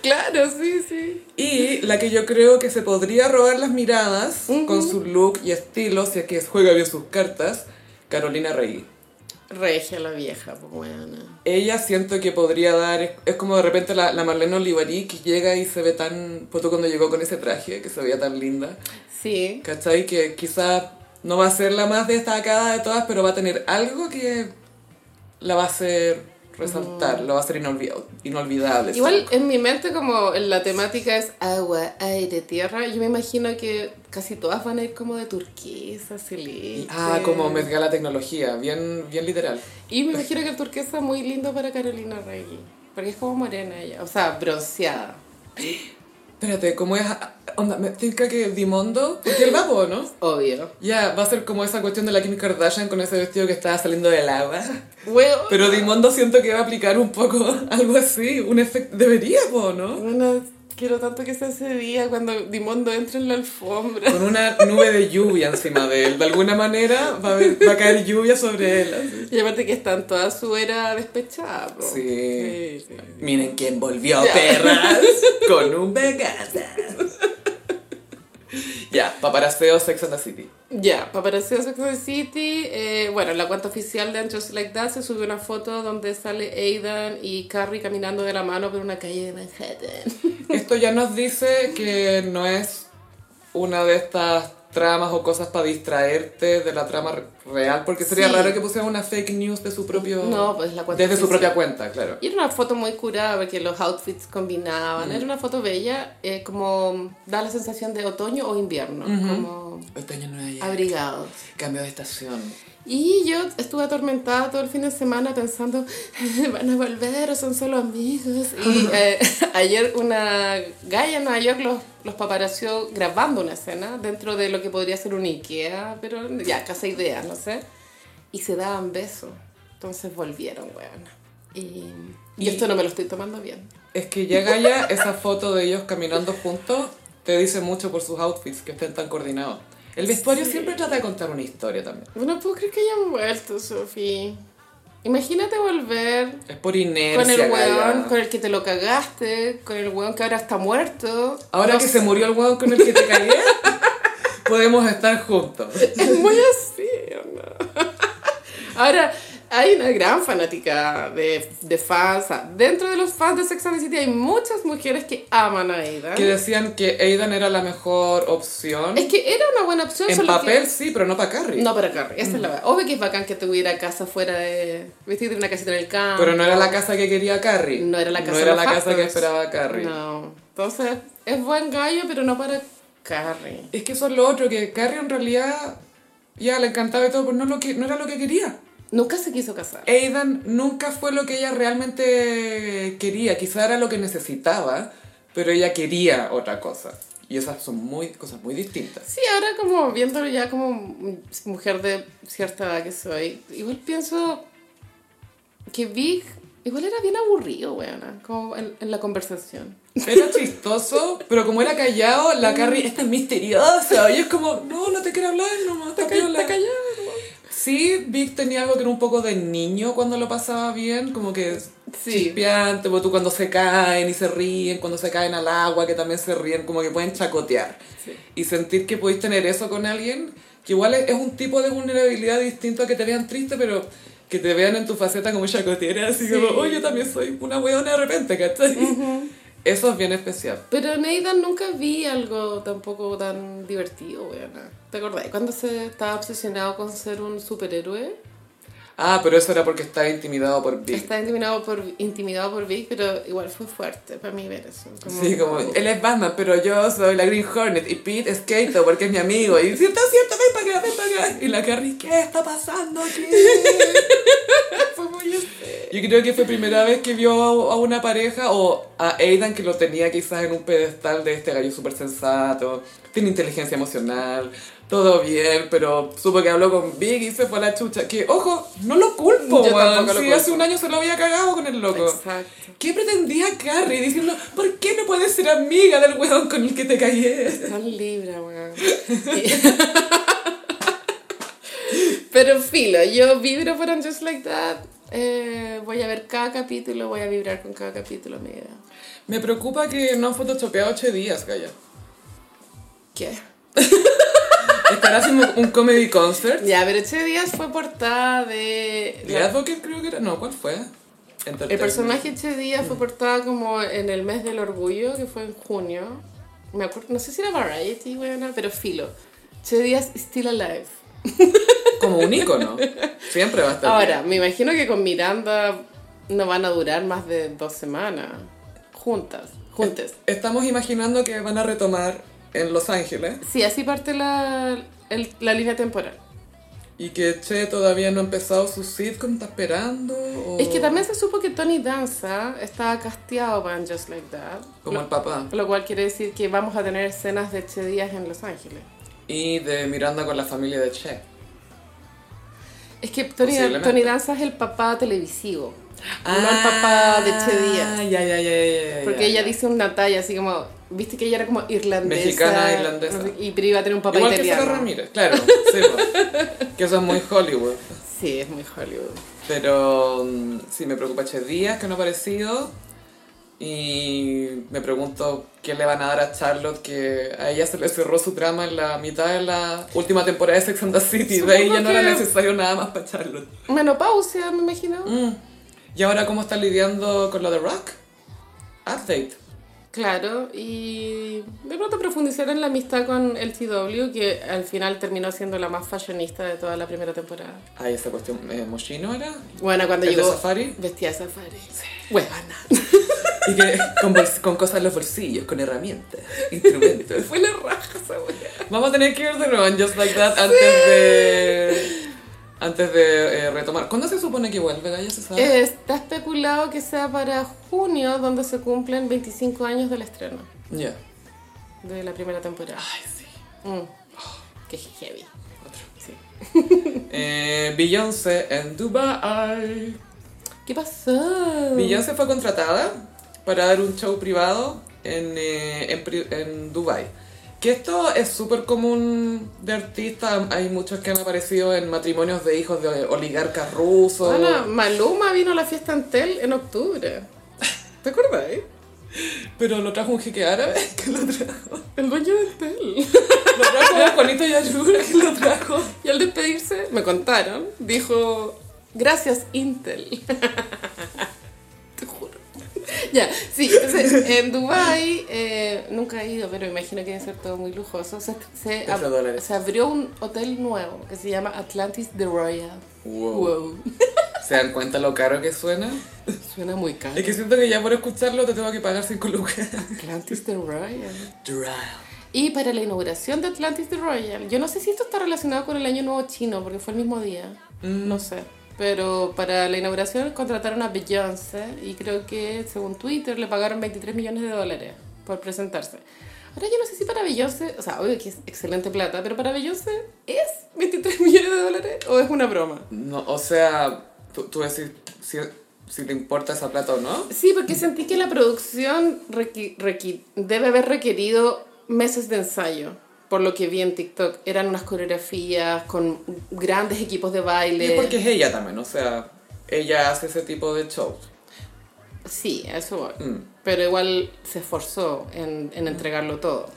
Claro, sí, sí. Y la que yo creo que se podría robar las miradas con su look y estilo, si es que juega bien sus cartas, Carolina Rey. Regia la vieja, pues bueno. Ella siento que podría dar, es, es como de repente la, la Marlene Olivarí que llega y se ve tan, pues cuando llegó con ese traje, que se veía tan linda, Sí. ¿cachai? Que quizás no va a ser la más destacada de todas, pero va a tener algo que la va a hacer resaltar, la va a hacer inolvi- inolvidable. Igual en mi mente como la temática es agua, aire, tierra, yo me imagino que casi todas van a ir como de turquesa, celeste. Ah, como Met Gala Tecnología, bien, bien literal. Y me imagino que el turquesa es muy lindo para Carolina Rey, porque es como morena ella, o sea, bronceada. [gasps] [gasps] Espérate, ¿cómo es? Onda, me tinca que Dimondo, porque él va, po, ¿no? Obvio. Ya, va a ser como esa cuestión de la Kim Kardashian con ese vestido que estaba saliendo del agua. Bueno, Pero Dimondo siento que va a aplicar un poco [laughs] algo así, un efecto... Debería, po, ¿no? bueno, quiero tanto que sea ese día cuando Dimondo entre en la alfombra. Con una nube de lluvia encima de él. De alguna manera va a, haber- va a caer lluvia sobre él. así. Y aparte que está en toda su era despechada. Sí. sí, sí. Miren quién volvió, Ya. perras, con un [laughs] Vegas. [laughs] Ya, paparaseo Sex and the City. Ya, paparazzi de Sex and the City. eh, bueno, en la cuenta oficial de And Just Like That se subió una foto donde sale Aidan y Carrie caminando de la mano por una calle de Manhattan. Esto ya nos dice que no es una de estas tramas o cosas para distraerte de la trama re- real, porque sería Sí. raro que pusieran una fake news de su propio... No, pues la cuenta Desde su propia cuenta, claro. Y era una foto muy curada porque los outfits combinaban. Era una foto bella, eh, como da la sensación de otoño o invierno, como Otoño York. abrigados. Cambio de estación. Y yo estuve atormentada todo el fin de semana pensando, [laughs] van a volver o son solo amigos. Y [laughs] eh, [laughs] ayer una galla en Nueva York los, los paparació grabando una escena dentro de lo que podría ser un Ikea, pero ya, casa idea, no sé. Y se daban besos. Entonces volvieron, weón. Y, y Y- esto no me lo estoy tomando bien. Es que ya esa foto de ellos caminando juntos, te dice mucho por sus outfits, que estén tan coordinados. El vestuario siempre trata de contar una historia también. No puedo creer que hayan vuelto, Sofi. Imagínate volver Es por inercia, con el weón con el que te lo cagaste, con el weón que ahora está muerto. Ahora No que sé. se murió el weón con el que te caí, [laughs] podemos estar juntos. Es muy así, ¿o no? Ahora, hay una gran fanática de, de fans. dentro de los fans de Sex and the City hay muchas mujeres que aman a Aidan. Que decían que Aidan era la mejor opción. Es que era una buena opción. en solo papel que- sí, pero no para Carrie. No para Carrie, esa es la verdad. Obvio que es bacán que tuviera casa fuera de... Vestir de una casita en el campo. Pero no era la casa que quería Carrie. No era la casa No era la casa que esperaba Carrie. No. Entonces, es buen gallo, pero no para Carrie. Es que eso es lo otro, que Carrie en realidad ya le encantaba y todo, pero no, lo que, no era lo que quería. Nunca se quiso casar. Aidan nunca fue lo que ella realmente quería, quizá era lo que necesitaba, pero ella quería otra cosa. Y esas son muy, cosas muy distintas. Sí, ahora como viéndolo ya como mujer de cierta edad que soy, igual pienso que Big igual era bien aburrido, weona, como en, en la conversación. Era chistoso, [laughs] pero como era callado, la Carrie esta es misteriosa. Y es como, no, no te quiero hablar nomás, está piola". Está callado. Sí, Vic tenía algo que era un poco de niño cuando lo pasaba bien, como que Sí. chispeante, porque tú cuando se caen y se ríen, cuando se caen al agua, que también se ríen, como que pueden chacotear. Sí. Y sentir que podéis tener eso con alguien, que igual es, es un tipo de vulnerabilidad distinto a que te vean triste, pero que te vean en tu faceta como chacoteera, así Sí. como, oye, yo también soy una weona de repente, ¿cachai? Eso es bien especial. Pero en nunca vi algo tampoco tan divertido, weona. ¿Te acordás? Cuando se estaba obsesionado con ser un superhéroe. Ah, pero eso era porque estaba intimidado por Vic. Está intimidado por, intimidado por Vic, pero igual fue fuerte para mí ver eso. Como, Sí, como él es Batman, pero yo soy la Green Hornet y Pete es Kato porque es mi amigo. Y cierto, cierto, ven para acá, ven para acá. Y la Carrie, ¿qué está pasando aquí? [laughs] Fue muy. Yo creo que fue primera vez que vio a a una pareja o a Aidan que lo tenía quizás en un pedestal de este gallo súper sensato, tiene inteligencia emocional, todo bien, pero supo que habló con Big y se fue a la chucha. Que, ojo, no lo culpo, Yo lo Si culpo. hace un año se lo había cagado con el loco. Exacto. ¿Qué pretendía Carrie diciendo, ¿por qué no puedes ser amiga del weón con el que te caí? Tan libra, weón. [laughs] Pero filo, yo vibro por Just Like That. Eh, voy a ver cada capítulo, voy a vibrar con cada capítulo, mi vida. Me preocupa que no photoshopeado 8 días, Gaya. ¿Qué? [laughs] Estará haciendo un comedy concert. Ya, pero Che Díaz fue portada de... The Advocate creo que era. No, ¿cuál fue? El personaje Che Díaz fue portada como en el mes del orgullo, que fue en junio. Me acuerdo, no sé si era Variety, bueno, pero filo. Che Díaz still alive. [laughs] Como un ícono. Siempre va a estar. Ahora, me imagino que con Miranda no van a durar más de dos semanas. Juntas, juntes. Estamos imaginando que van a retomar en Los Ángeles Sí, así parte la, el- la línea temporal. y que Che todavía no ha empezado su sitcom, está esperando. o- Es que también se supo que Tony Danza estaba casteado para Just Like That. Como el papá. Lo cual quiere decir que vamos a tener escenas de Che Díaz en Los Ángeles. Y de Miranda con la familia de Che. Es que Tony. Tony Danza es el papá televisivo, no el papá de Che Díaz. Ah, ya, ya, ya, ya. Porque ella dice una talla así como, viste que ella era como irlandesa. Mexicana, irlandesa. Y pero iba a tener un papá Igual que italiano. Sara Ramírez, claro. Sí, po. que eso es muy Hollywood. Sí, es muy Hollywood. Pero mm, sí, me preocupa Che Díaz, que no ha aparecido. Y me pregunto qué le van a dar a Charlotte, que a ella se le cerró su trama en la mitad de la última temporada de Sex and the City. De ahí ya no era que- necesario nada más para Charlotte. Menopausia, me imagino. Mm. ¿Y ahora cómo está lidiando con lo de Rock? Update. Claro, y de pronto profundizar en la amistad con el TW, que al final terminó siendo la más fashionista de toda la primera temporada. Ay, esa cuestión, eh, ¿Moschino era? Bueno, cuando ¿El de llegó Safari? vestida de safari. Huevana. [laughs] Y que con, cosas en los bolsillos, con herramientas, [laughs] instrumentos. Fue la raja esa wea. Vamos a tener que ir de nuevo en Just Like That antes de... Antes de eh, retomar. ¿Cuándo se supone que vuelve, Gaya? ¿Se sabe? Eh, Está especulado que sea para junio, donde se cumplen 25 años del estreno Ya. de la primera temporada. Ay, sí. Mm. Qué heavy. Otro. Sí. [laughs] Eh, Beyoncé en Dubai. ¿Qué pasó? Beyoncé fue contratada para dar un show privado en, eh, en, en Dubai. Que esto es súper común de artistas. Hay muchos que han aparecido en matrimonios de hijos de oligarcas rusos. Bueno, Maluma vino a la fiesta Antel en octubre. ¿Te acuerdas? Pero lo trajo un jeque árabe [laughs] que lo trajo. El dueño de Antel. Lo trajo Juanito Yayura que lo trajo. Y al despedirse, me contaron, dijo, Gracias, Intel. [laughs] Ya, sí, entonces en Dubai eh, nunca he ido, pero imagino que debe ser todo muy lujoso. Se, se, ab- se abrió un hotel nuevo que se llama Atlantis The Royal. Wow. Wow. ¿Se dan cuenta lo caro que suena? Suena muy caro. Es que siento que ya por escucharlo te tengo que pagar 5 lucas. Atlantis The Royal. Drive. Y para la inauguración de Atlantis The Royal, yo no sé si esto está relacionado con el Año Nuevo Chino, porque fue el mismo día, no sé. Pero para la inauguración contrataron a Beyoncé y creo que, según Twitter, le pagaron 23 millones de dólares por presentarse. Ahora yo no sé si para Beyoncé, o sea, obvio que es excelente plata, pero para Beyoncé ¿es 23 [laughs] millones de dólares o es una broma? No, o sea, tú, tú decís si, si te importa esa plata o no. Sí, porque sentí que la producción requi- requi- debe haber requerido meses de ensayo. Por lo que vi en TikTok, eran unas coreografías con grandes equipos de Y baile. es porque es ella también, o sea, ella hace ese tipo de shows. Sí, eso. Mm. Pero igual se esforzó en, en entregarlo todo.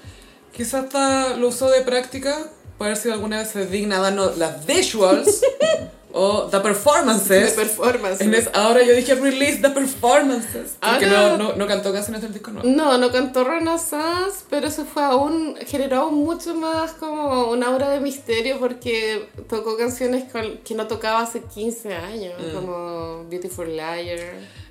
Quizás hasta lo usó de práctica para ver si alguna vez se digna darnos las visuals [laughs] o the performances. De performance. En es- ahora yo dije release the performances. Porque Ahora- no, no, no cantó canciones del disco, no. No, no cantó Renaissance, pero eso fue aún, generó mucho más como una aura de misterio porque tocó canciones con- que no tocaba hace 15 años, Mm. como Beautiful Liar.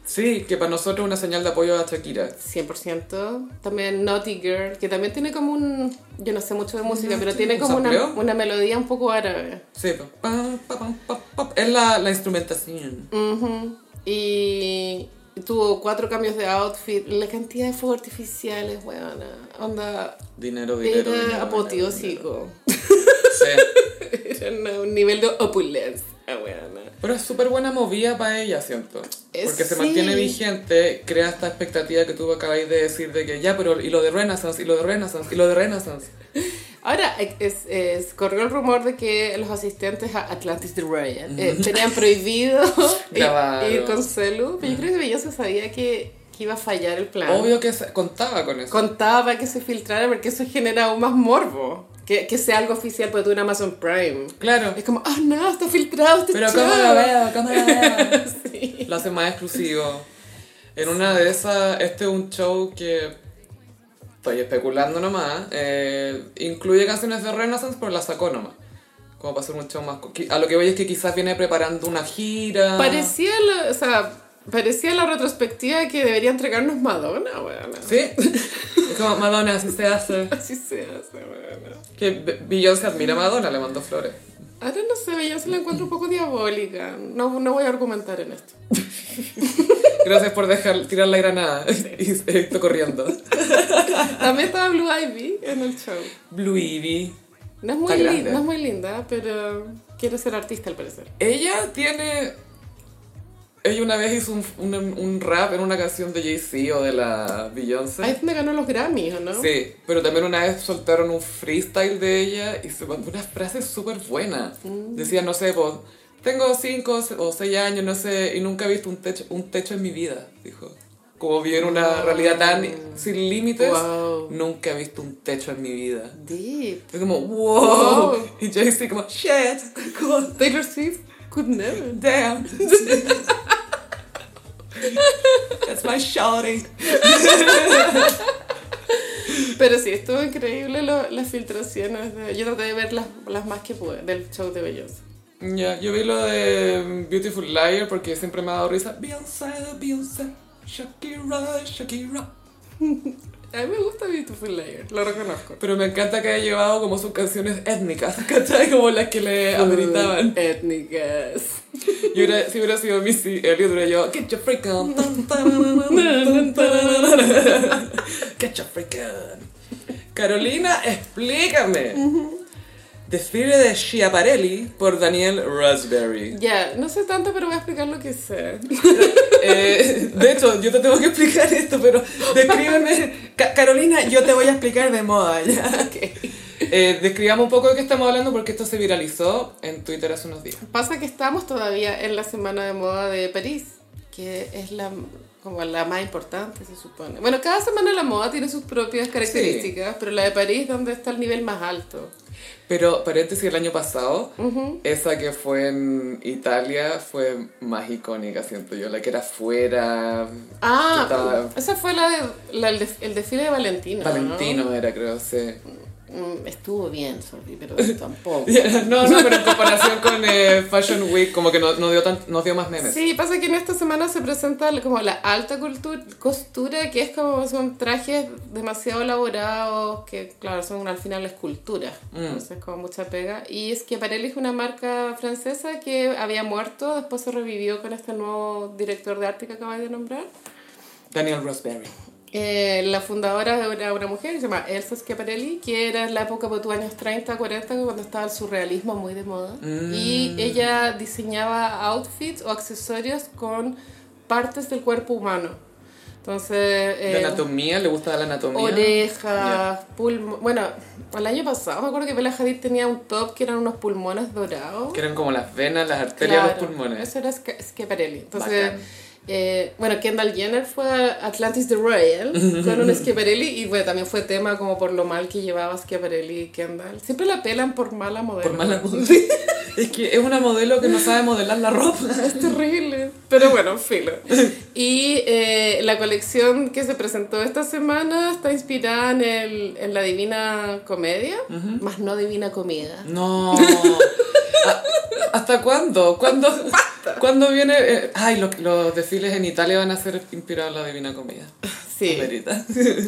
Sí, que para nosotros es una señal de apoyo a Shakira. 100%. También Naughty Girl, que también tiene como un... Yo no sé mucho de música, pero sí, tiene ¿un como una, una melodía un poco árabe. Sí, pa, pa, pa, pa. es la, la instrumentación. Ujú. Y tuvo cuatro cambios de outfit. La cantidad de fuegos artificiales, weona. Onda... Dinero, dinero, Era dinero, apoteósico. Sí. [laughs] Era un nivel de opulencia, weona. Pero es súper buena movida para ella, siento. Porque se sí. mantiene vigente, crea esta expectativa que tú acabáis de decir de que ya, pero y lo de Renaissance, y lo de Renaissance, y lo de Renaissance. [laughs] Ahora, es, es- corrió el rumor de que los asistentes a Atlantis The Royal eh, tenían prohibido [laughs] ir, ir con celu, pero yo creo que Beyoncé sabía que, que iba a fallar el plan. Obvio que se- contaba con eso. Contaba que se filtrara porque eso genera aún más morbo. Que, que sea algo oficial porque tú en Amazon Prime. Claro. Es como, ah, no, está filtrado este Pero show". ¿cómo lo veo? ¿Cómo lo veo? [laughs] Sí. Lo hace más exclusivo. En una de esas, este es un show que estoy especulando nomás. eh, incluye canciones de Renaissance, pero las sacó nomás. Como para un show más. A lo que voy es que quizás viene preparando una gira. Parecía, la, o sea, parecía la retrospectiva que debería entregarnos Madonna, weón. ¿Sí? Es como Madonna, así se hace. [laughs] Así se hace, weón. Que Be- Beyoncé admira a Madonna, le mandó flores. Ahora no sé, yo se la encuentro un poco diabólica. No, no voy a argumentar en esto. [laughs] Gracias por dejar tirar la granada. [laughs] Y estoy corriendo. [laughs] También estaba Blue Ivy en el show. Blue Ivy. No es muy, Está lin- grande. no es muy linda, pero quiere ser artista al parecer. Ella tiene. Ella una vez hizo un, un, un rap en una canción de Jay-Z o de la Ahí Beyoncé. es donde ganó los Grammys, ¿o no? Sí, pero también una vez soltaron un freestyle de ella y se mandó unas frases súper buenas. Mm. Decía, no sé, pues, tengo cinco o seis años, no sé, y nunca he visto un techo, un techo en mi vida, dijo. Como vi en una Wow. realidad tan sin límites, Wow. nunca he visto un techo en mi vida. Deep. Es como, wow. Wow. [laughs] Y Jay-Z como, shit, como, [laughs] Taylor Swift could never. Damn. [laughs] That's my shawty. Pero sí, estuvo increíble lo- las filtraciones. de- yo traté de ver las, las más que pude del show de Beyoncé. Ya, yo vi lo de Beautiful Liar porque siempre me ha dado risa. Beyoncé, Beyoncé, Shakira, Shakira. A mí me gusta Beautiful Liar, lo reconozco. Pero me encanta que haya llevado como sus canciones étnicas, [laughs] ¿cachai? Como las que le ameritaban. Étnicas. Y hubiera, si hubiera sido Missy Elliott, hubiera yo, Get your freak on. [laughs] Get your freak on. Carolina, explícame. Desfile de Schiaparelli por Daniel Raspberry. Ya, no sé tanto, pero voy a explicar lo que sé. [laughs] Eh, de hecho, yo te tengo que explicar esto, pero descríbeme. Ca- Carolina, yo te voy a explicar de moda, ¿ya? Eh, describamos un poco de qué estamos hablando porque esto se viralizó en Twitter hace unos días. Pasa que estamos todavía en la semana de moda de París, que es la como la más importante, se supone. Bueno, cada semana la moda tiene sus propias características, pero la de París donde está el nivel más alto. Pero paréntesis, el año pasado, esa que fue en Italia fue más icónica, siento yo, la que era fuera. Ah, estaba- esa fue la de, la- el, desfile de Valentino. ¿no? Valentino era, creo, sí. Mm, Estuvo bien, sorry, pero [laughs] tampoco. [laughs] No, no, pero en comparación con eh, Fashion Week, como que no, no dio tan, nos dio más memes. Sí, pasa que en esta semana se presenta como la alta cultu- costura, que es como son trajes demasiado elaborados, que claro, son al final esculturas, entonces como mucha pega. Y es que Parelli es una marca francesa que había muerto, después se revivió con este nuevo director de arte que acabas de nombrar. Daniel Roseberry. Eh, la fundadora era una mujer se llama Elsa Schiaparelli, que era en la época de años 30, 40, cuando estaba el surrealismo muy de moda. Y ella diseñaba outfits o accesorios con partes del cuerpo humano. Entonces, ¿De eh, anatomía? ¿Le gusta la anatomía? orejas, pulmones. Bueno, el año pasado me acuerdo que Bella Hadid tenía un top que eran unos pulmones dorados. Que eran como las venas, las arterias, Claro, los pulmones. Eso era Schiaparelli. Entonces, Bacán. Eh, bueno, Kendall Jenner fue a Atlantis the Royal [laughs] con un Schiaparelli y bueno, también fue tema como por lo mal que llevaba Schiaparelli y Kendall. Siempre la pelan por mala modelo. Por mala [laughs] moda. [laughs] Es que es una modelo que no sabe modelar la ropa. Es terrible. Pero bueno, filo. Y eh, la colección que se presentó esta semana está inspirada en, el, en la Divina Comedia, más no Divina Comida. No. ¿A- ¿Hasta cuándo? ¿Cuándo, [laughs] ¿cuándo viene? eh, ay, los, los desfiles en Italia van a ser inspirados en la Divina Comedia. Sí.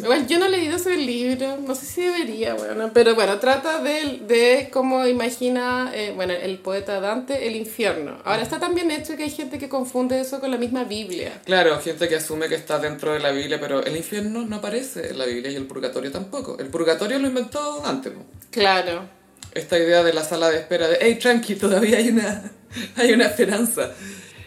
Igual [laughs] yo no he leído ese libro, no sé si debería, bueno, pero bueno, trata de, de cómo imagina, eh, bueno, el poeta Dante el infierno. Ahora está tan bien hecho que hay gente que confunde eso con la misma Biblia. Claro, gente que asume que está dentro de la Biblia, pero el infierno no aparece en la Biblia y el purgatorio tampoco. El purgatorio lo inventó Dante. Claro. Esta idea de la sala de espera, de, hey, tranqui, todavía hay una, hay una esperanza.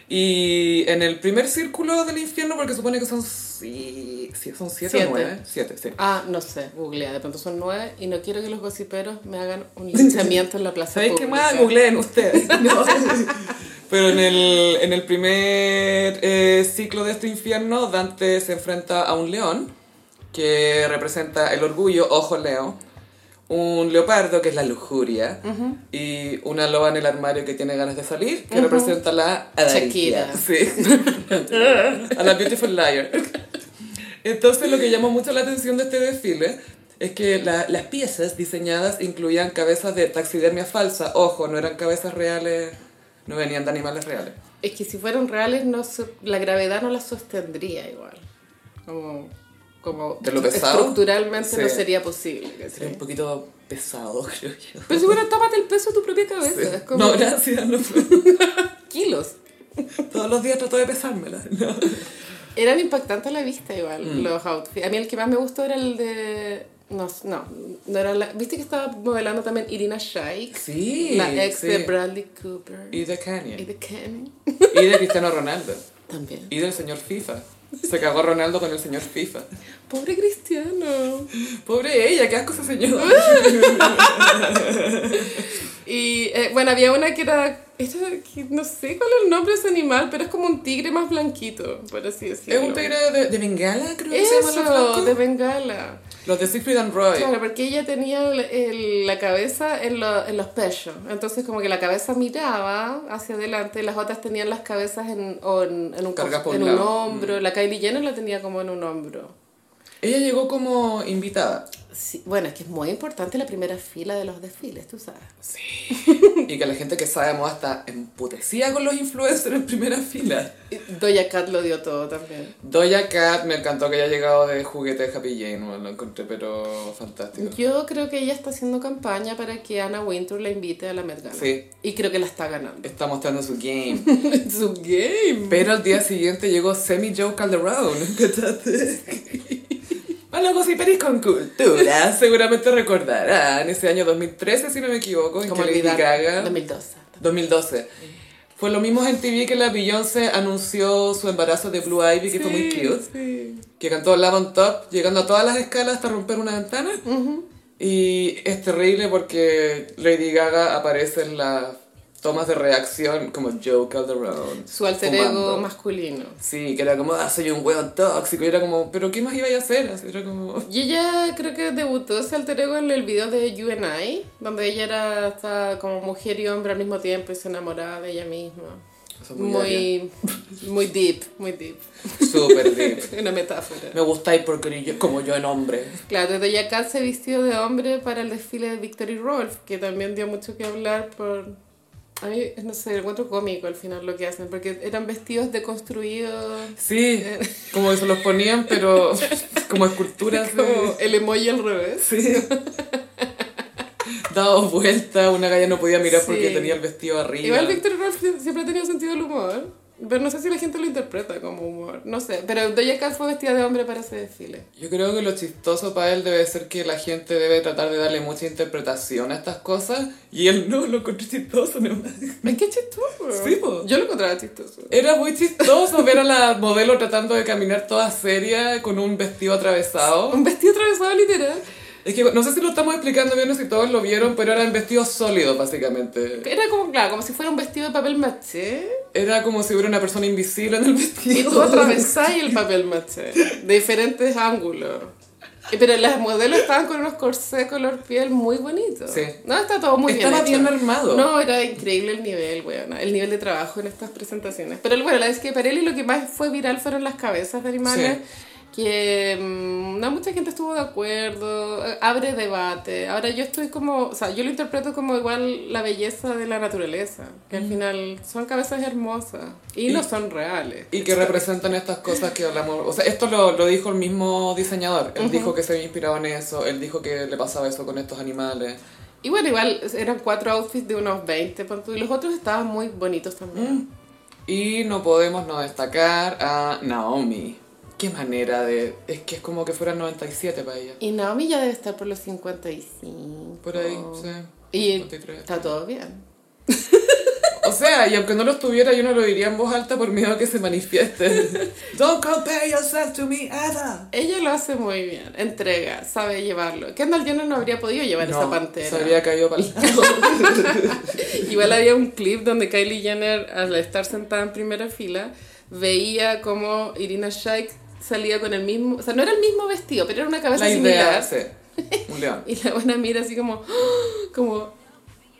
Y en el primer círculo del infierno, porque supone que son, sí, sí, son siete, Siete. o nueve, siete, sí. Ah, no sé, googlea, de pronto son nueve y no quiero que los gossiperos me hagan un [laughs] linchamiento en la plaza ¿Sabéis qué más? Googleen ustedes. [laughs] No. Pero en el, en el primer eh, ciclo de este infierno, Dante se enfrenta a un león que representa el orgullo, ojo Leo, un leopardo que es la lujuria y una loba en el armario que tiene ganas de salir que representa la. Shakira. Sí. [laughs] a la Beautiful Liar. Entonces lo que llamó mucho la atención de este desfile es que la- las piezas diseñadas incluían cabezas de taxidermia falsa. Ojo, no eran cabezas reales, no venían de animales reales. Es que si fueran reales, no la gravedad no las sostendría igual. Como, como ¿De lo pesado? estructuralmente no sería posible. Sería un poquito pesado, [laughs] creo yo. Pero si bueno, tómate el peso de tu propia cabeza. Es como No, gracias. no. [laughs] kilos. Todos los días trato de pesármela. No. Eran impactantes a la vista igual, Mm. los outfits. A mí el que más me gustó era el de... No, no, no era la... ¿Viste que estaba modelando también Irina Shayk? Sí, La ex sí. de Bradley Cooper. Y de Y Kanye. de Kenny. Y de Cristiano Ronaldo. [laughs] También. Y del señor FIFA. Se cagó Ronaldo con el señor FIFA. Pobre Cristiano. Pobre ella, qué asco ese señor. [laughs] Y eh, bueno, había una que era, que no sé cuál es el nombre de ese animal, pero es como un tigre más blanquito, por así decirlo. Es un tigre de, de Bengala, creo que se llama los de Bengala. Los de Siegfried and Roy. Claro, porque ella tenía el- el- la cabeza en, lo- en los pechos. Entonces, como que la cabeza miraba hacia adelante las otras tenían las cabezas en, o en, en un, en hombro. La Kylie Jenner la tenía como en un hombro. Ella llegó como invitada. Sí, bueno, es que es muy importante la primera fila de los desfiles, tú sabes. Y que la gente que sabe moda está emputecida con los influencers en primera fila. Doja Cat lo dio todo también. Doja Cat, me encantó que haya llegado de juguete de Happy Jane, bueno, lo encontré pero fantástico. Yo creo que ella está haciendo campaña para que Anna Wintour la invite a la Met Gala. Sí. Y creo que la está ganando. Está mostrando su game. [laughs] Su game. Pero al día siguiente llegó Semi Joe Calderón. ¿cachaste? [laughs] Hola, gossiperis con cultura. [laughs] Seguramente recordarán ese año 2013, si no me equivoco, en Como que Lady. Gaga... 2012. 2012. Fue lo mismo en TV que la Beyoncé anunció su embarazo de Blue Ivy, que fue muy cute. Sí. Que cantó Love on Top, llegando a todas las escalas hasta romper una ventana. Y es terrible porque Lady Gaga aparece en la tomas de reacción como Joe Calderón. Su alter ego masculino. Sí, que era como, ah, soy un hueón tóxico. Y era como, ¿pero qué más iba a hacer? Así era como... [laughs] Y ella creo que debutó ese alter ego en el video de You and I, donde ella era estaba como mujer y hombre al mismo tiempo y se enamoraba de ella misma. Eso muy Muy, [laughs] muy deep, muy deep. Súper deep. [laughs] Una metáfora. Me gustáis porque yo, como yo en hombre. Claro, Doja Cat se vistió de hombre para el desfile de Victory Rolf, que también dio mucho que hablar por... A mí, no sé, encuentro cómico al final lo que hacen, porque eran vestidos deconstruidos, Sí, como que se los ponían, pero [laughs] como esculturas. de- como el emoji al revés. Sí. Dado vuelta, una galla no podía mirar porque tenía el vestido arriba. Igual Victory Rolf siempre ha tenido sentido del humor, pero no sé si la gente lo interpreta como humor, no sé, pero Doja Cat fue vestida de hombre para ese desfile. Yo creo que lo chistoso para él debe ser que la gente debe tratar de darle mucha interpretación a estas cosas y él no lo encontró chistoso. ¿no? Es que chistoso. Sí, po. Yo lo encontraba chistoso. Era muy chistoso ver a la modelo tratando de caminar toda seria con un vestido atravesado. Un vestido atravesado literal. Es que no sé si lo estamos explicando bien o si todos lo vieron, pero eran vestidos sólidos básicamente. Era como, claro, como si fuera un vestido de papel maché. Era como si hubiera una persona invisible en el vestido. Y tú [laughs] atravesáis el papel maché de diferentes ángulos. Pero las modelos estaban con unos corsés color piel muy bonitos. Sí. No, está todo muy Estaba bien hecho. bien armado. No, era increíble el nivel, weón. El nivel de trabajo en estas presentaciones. Pero bueno, la vez que Parelli lo que más fue viral fueron las cabezas de animales. Que mm, no mucha gente estuvo de acuerdo, eh, abre debate. Ahora yo estoy como, o sea, yo lo interpreto como igual la belleza de la naturaleza, que al final son cabezas hermosas y, Y- no son reales. Y que representan estas cosas que hablamos. O sea, esto lo, lo dijo el mismo diseñador. Él dijo que se había inspirado en eso. Él dijo que le pasaba eso con estos animales. Y bueno, igual eran cuatro outfits de unos 20, pon tú, y los otros estaban muy bonitos también. Y no podemos no destacar a Naomi. Qué manera de... Es que es como que fuera el 97 para ella. Y Naomi ya debe estar por los 55. Por ahí, sí. Y 53. está todo bien. [laughs] O sea, y aunque no lo estuviera, yo no lo diría en voz alta por miedo a que se manifieste. [laughs] Don't compare yourself to me, Ada. Ella lo hace muy bien, entrega, sabe llevarlo. Kendall Jenner no habría podido llevar esa pantera. se había caído para el [laughs] lado. Igual había un clip donde Kylie Jenner, al estar sentada en primera fila, veía como Irina Shayk salía con el mismo, o sea, no era el mismo vestido, pero era una cabeza La idea, similar. sí. Un [laughs] león. Y la buena mira así como, [gasps] como.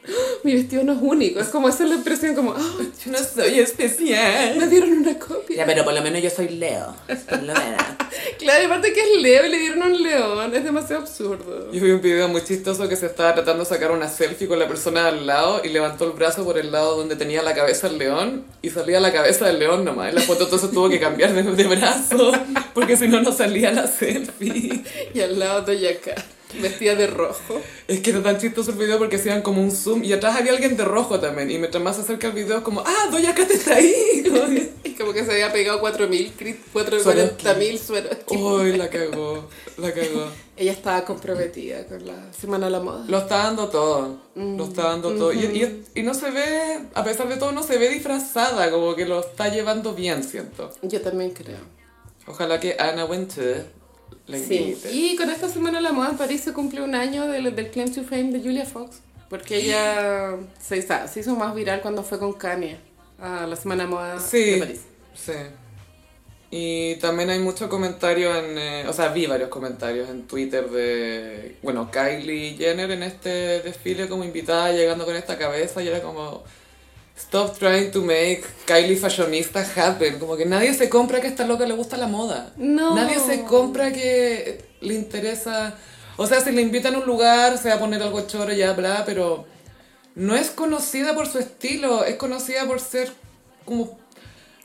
[gasps] mi vestido no es único, es como hacer la impresión como, ¡ah! Yo no soy especial. me dieron una copia. Ya, pero por lo menos yo soy Leo. Por lo menos. [laughs] Claro, y aparte que es Leo y le dieron un león, es demasiado absurdo. Yo vi un video muy chistoso que se estaba tratando de sacar una selfie con la persona al lado y levantó el brazo por el lado donde tenía la cabeza el león y salía la cabeza del león nomás. En la foto entonces tuvo que cambiar de, de brazo porque si no, no salía la selfie. [laughs] Y al lado Doja Cat, vestida de rojo. Es que era tan chistoso el video porque hacían como un zoom y atrás había alguien de rojo también. Y mientras más se acerca el video es como, ah, Doja Cat está ahí. [laughs] Como que, como que se había pegado 4.000, cri- Sueros 40.000 sueros. Uy, la cagó, la cagó. [laughs] Ella estaba comprometida con la Semana de la Moda. Lo está dando todo, lo está dando todo. Y, y, y no se ve, a pesar de todo, no se ve disfrazada, como que lo está llevando bien, siento. Yo también creo. Ojalá que Anna Winter la Sí. Y con esta Semana de la Moda en París se cumple un año del, del Claim to Fame de Julia Fox. Porque ella se, hizo- se hizo más viral cuando fue con Kanye a la Semana de Moda Sí, de París. sí. Y también hay muchos comentarios en, eh, o sea, vi varios comentarios en Twitter de, bueno, Kylie Jenner en este desfile como invitada llegando con esta cabeza y era como, stop trying to make Kylie fashionista happen, como que nadie se compra que a esta loca le gusta la moda. No. Nadie se compra que le interesa, o sea, si le invitan a un lugar se va a poner algo choro ya, bla, pero no es conocida por su estilo, es conocida por ser como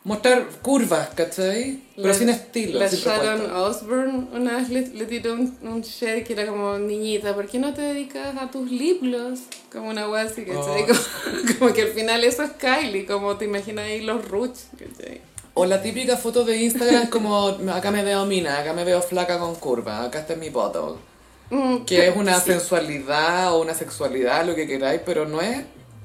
mostrar curvas, ¿cachai? Pero La- sin estilo, La sin Sharon propuesta. Osbourne una vez le, le tiró un, un shade que era como, niñita, ¿por qué no te dedicas a tus lip gloss? Como una wea así, ¿cachai? Oh. [laughs] Como, como que al final eso es Kylie, como te imaginas ahí los roots, ¿cachai? O la típica foto de Instagram como, acá me veo mina, acá me veo flaca con curva, acá está mi foto. Mm, Que es una sí. sensualidad o una sexualidad, lo que queráis, pero no es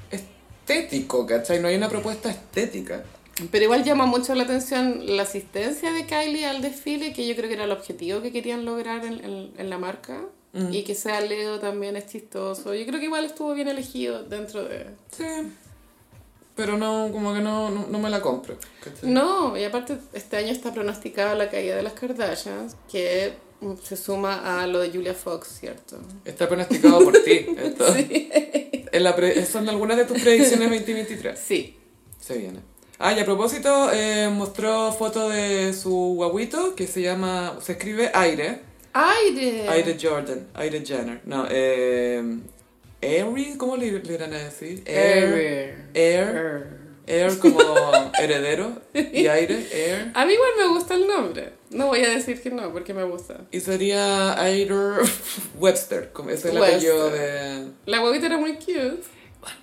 estético, ¿cachai? No hay una propuesta estética. Pero igual llama mucho la atención la asistencia de Kylie al desfile, que yo creo que era el objetivo que querían lograr en, en- en la marca. Mm. Y que sea Leo también es chistoso. Yo creo que igual estuvo bien elegido dentro de... Sí. pero no, como que no, no, no me la compro. ¿cachai? No, y aparte este año está pronosticada la caída de las Kardashians, que se suma a lo de Julia Fox, ¿cierto? Está pronosticado por ti. [laughs] Esto. En la pre- son algunas de tus predicciones [laughs] 2023. Sí. Se viene. Ah, y a propósito, eh, mostró foto de su guaguito que se llama, se escribe Aire. Aire. Aire Jordan, Aire Jenner. No, eh, Airy, ¿cómo le, le irán a decir? Air. Air. Air como [laughs] heredero y aire, air. A mí igual me gusta el nombre. No voy a decir que no, porque me gusta. Y sería Aire Webster, como ese es el Webster. apellido de... La huevita era muy cute.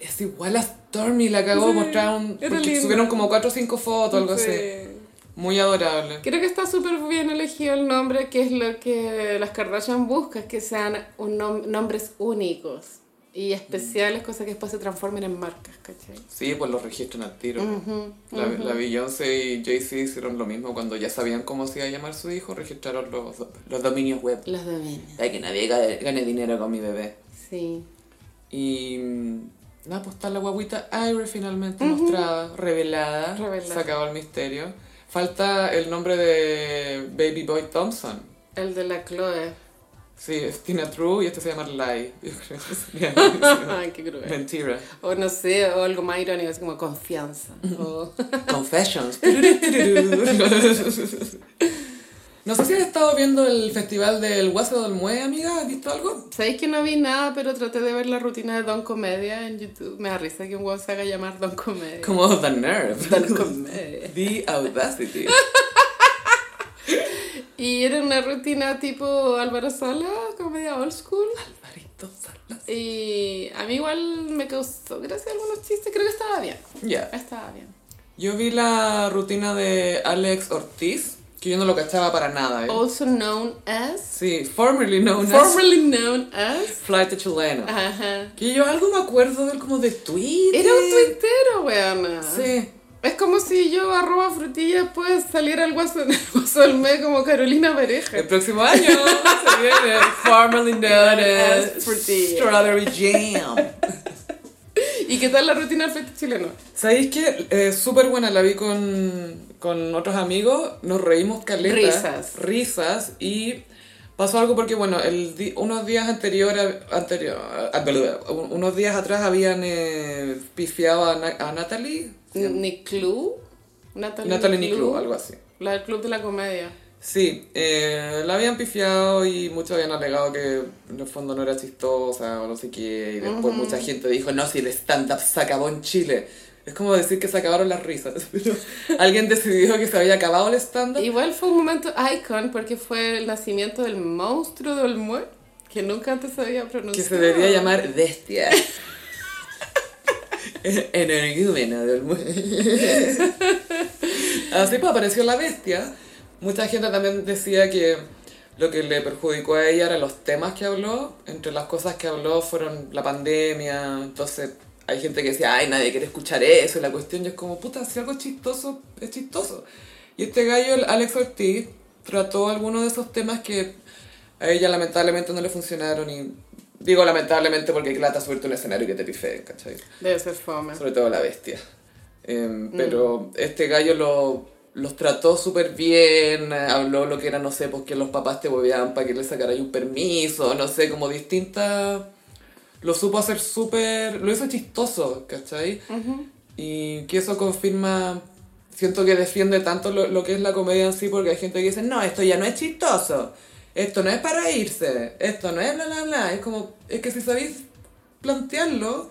Es igual a Stormy, la cagó, Sí, mostraron, subieron como 4 o 5 fotos, algo Sí. así. Muy adorable. Creo que está súper bien elegido el nombre, que es lo que las Kardashian buscan, que sean un nom- nombres únicos y especiales, cosas que después se transformen en marcas, ¿cachai? Sí, pues los registran al tiro. La, ujú. la Beyoncé y Jay-Z hicieron lo mismo cuando ya sabían cómo se iba a llamar su hijo, registraron los, los dominios web. Los dominios. Para que nadie gane, gane dinero con mi bebé. Sí. Y mm, nada, pues está la guaguita Aire finalmente mostrada, revelada, Revelada. se acabó el misterio. Falta el nombre de Baby Boy Thompson. El de la Chloe. Sí, es Tina True y este se llama Lie. [laughs] Yo creo que sería. [laughs] Ay, qué cruel. Mentira. O no sé, o algo más irónico, así como confianza. O... [laughs] Confessions. No sé si has estado viendo el festival del Guaso del Mue, amiga. ¿Has visto algo? Sabéis que no vi nada, pero traté de ver la rutina de Don Comedia en YouTube. Me da risa que un weón se haga llamar Don Comedia. Como The Nerve. Don Comedia. [laughs] The Audacity. [laughs] Y era una rutina tipo Álvaro Sala, comedia old school. Alvarito Salas. Y a mí igual me causó gracia algunos chistes, creo que estaba bien. Ya. Estaba bien. Yo vi la rutina de Alex Ortiz, que yo no lo cachaba para nada. ¿eh? Also known as. Sí, formerly known as Formerly known as. Flight Chileno. Ajá. Que yo algo me acuerdo de él como de Twitter. Era un tuitero, weona. Sí. Es como si yo arroba frutilla pues saliera al guaso, [laughs] el guaso del mes como Carolina Pareja. El próximo año se viene formerly known as As Frutilla. Strawberry Jam. [laughs] ¿Y qué tal la rutina del festival chileno? ¿Sabéis qué? Eh, Súper buena, la vi con, con otros amigos, nos reímos caleta. Risas. Risas y pasó algo porque, bueno, el unos días anterior, anterior ah, bla, unos días atrás habían eh, pifiado a, Na- a Natalie. Niclú. Natalie, Natalie Niclú, algo así. La del Club de la Comedia. Sí, eh, la habían pifiado y muchos habían alegado que en el fondo no era chistosa o no sé qué. Y después mucha gente dijo, no, si el stand-up se acabó en Chile. Es como decir que se acabaron las risas. [laughs] Pero alguien decidió que se había acabado el stand-up. Igual fue un momento icon porque fue el nacimiento del monstruo de Olmué, que nunca antes se había Que pronunciado. se debería llamar Bestia. [laughs] Energúmeno del mu- [laughs] Así pues apareció la bestia. Mucha gente también decía que lo que le perjudicó a ella eran los temas que habló. Entre las cosas que habló fueron la pandemia. Entonces hay gente que decía, ay, nadie quiere escuchar eso. Y la cuestión ya es como, puta, si algo es chistoso, es chistoso. Y este gallo, el Alex Ortiz, trató algunos de esos temas que a ella lamentablemente no le funcionaron. Y digo lamentablemente porque clata subirte a un escenario que te pifeen, ¿cachai? Debe ser fome. Sobre todo la bestia. Em, pero este gallo lo, los trató súper bien, eh, habló lo que era, no sé, pues que los papás te volvían para que le sacaras un permiso, no sé, como distintas... Lo supo hacer súper... Lo hizo chistoso, ¿cachai? Y que eso confirma... Siento que defiende tanto lo, lo que es la comedia en sí, porque hay gente que dice, no, esto ya no es chistoso, esto no es para irse, esto no es bla, bla, bla. Es como, es que si sabéis plantearlo,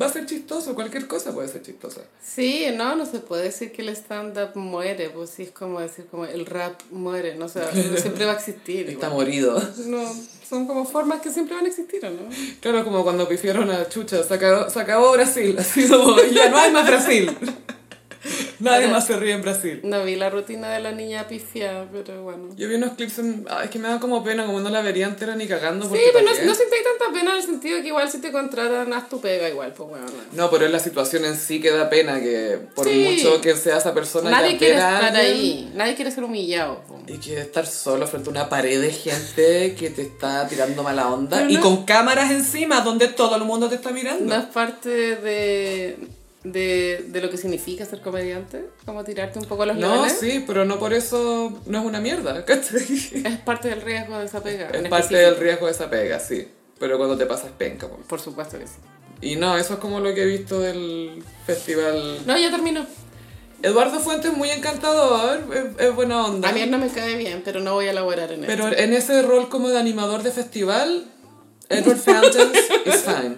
va a ser chistoso, cualquier cosa puede ser chistosa. Sí, no, no se puede decir que el stand-up muere, pues sí es como decir como el rap muere, no o sea, siempre va a existir. [laughs] Está igual. morido. No, son como formas que siempre van a existir, ¿o ¿no? Claro, como cuando pifiaron a Chucha, se acabó, se acabó Brasil, así como, ya no hay más Brasil. [laughs] [laughs] Nadie más se ríe en Brasil. No vi la rutina de la niña pifiada, pero bueno. Yo vi unos clips en... ah, es que me da como pena, como no la vería entera ni cagando. Sí, pero ¿pa' no, no sentí tanta pena en el sentido de que igual si te contratan, haz tu pega igual, pues bueno. No, pero es la situación en sí que da pena, que por Sí. mucho que sea esa persona Nadie quiere estar alguien, ahí, nadie quiere ser humillado. po. Y que estar solo frente a una pared de gente que te está tirando mala onda Pero y no- con cámaras encima donde todo el mundo te está mirando. No es parte de... de, de lo que significa ser comediante, como tirarte un poco a los No, leones. sí, pero no por eso no es una mierda, [laughs] ¿cachai? Es parte del riesgo de esa pega. Es parte específico. del riesgo de esa pega, sí. Pero cuando te pasas penca, po. Por supuesto que sí. Y no, eso es como lo que he visto del festival. No, ya terminó. Eduardo Fuentes muy encantador, es, es buena onda. A mí no me cae bien, pero no voy a elaborar en Pero eso. en ese rol como de animador de festival, Edward Fountains is [laughs] fine.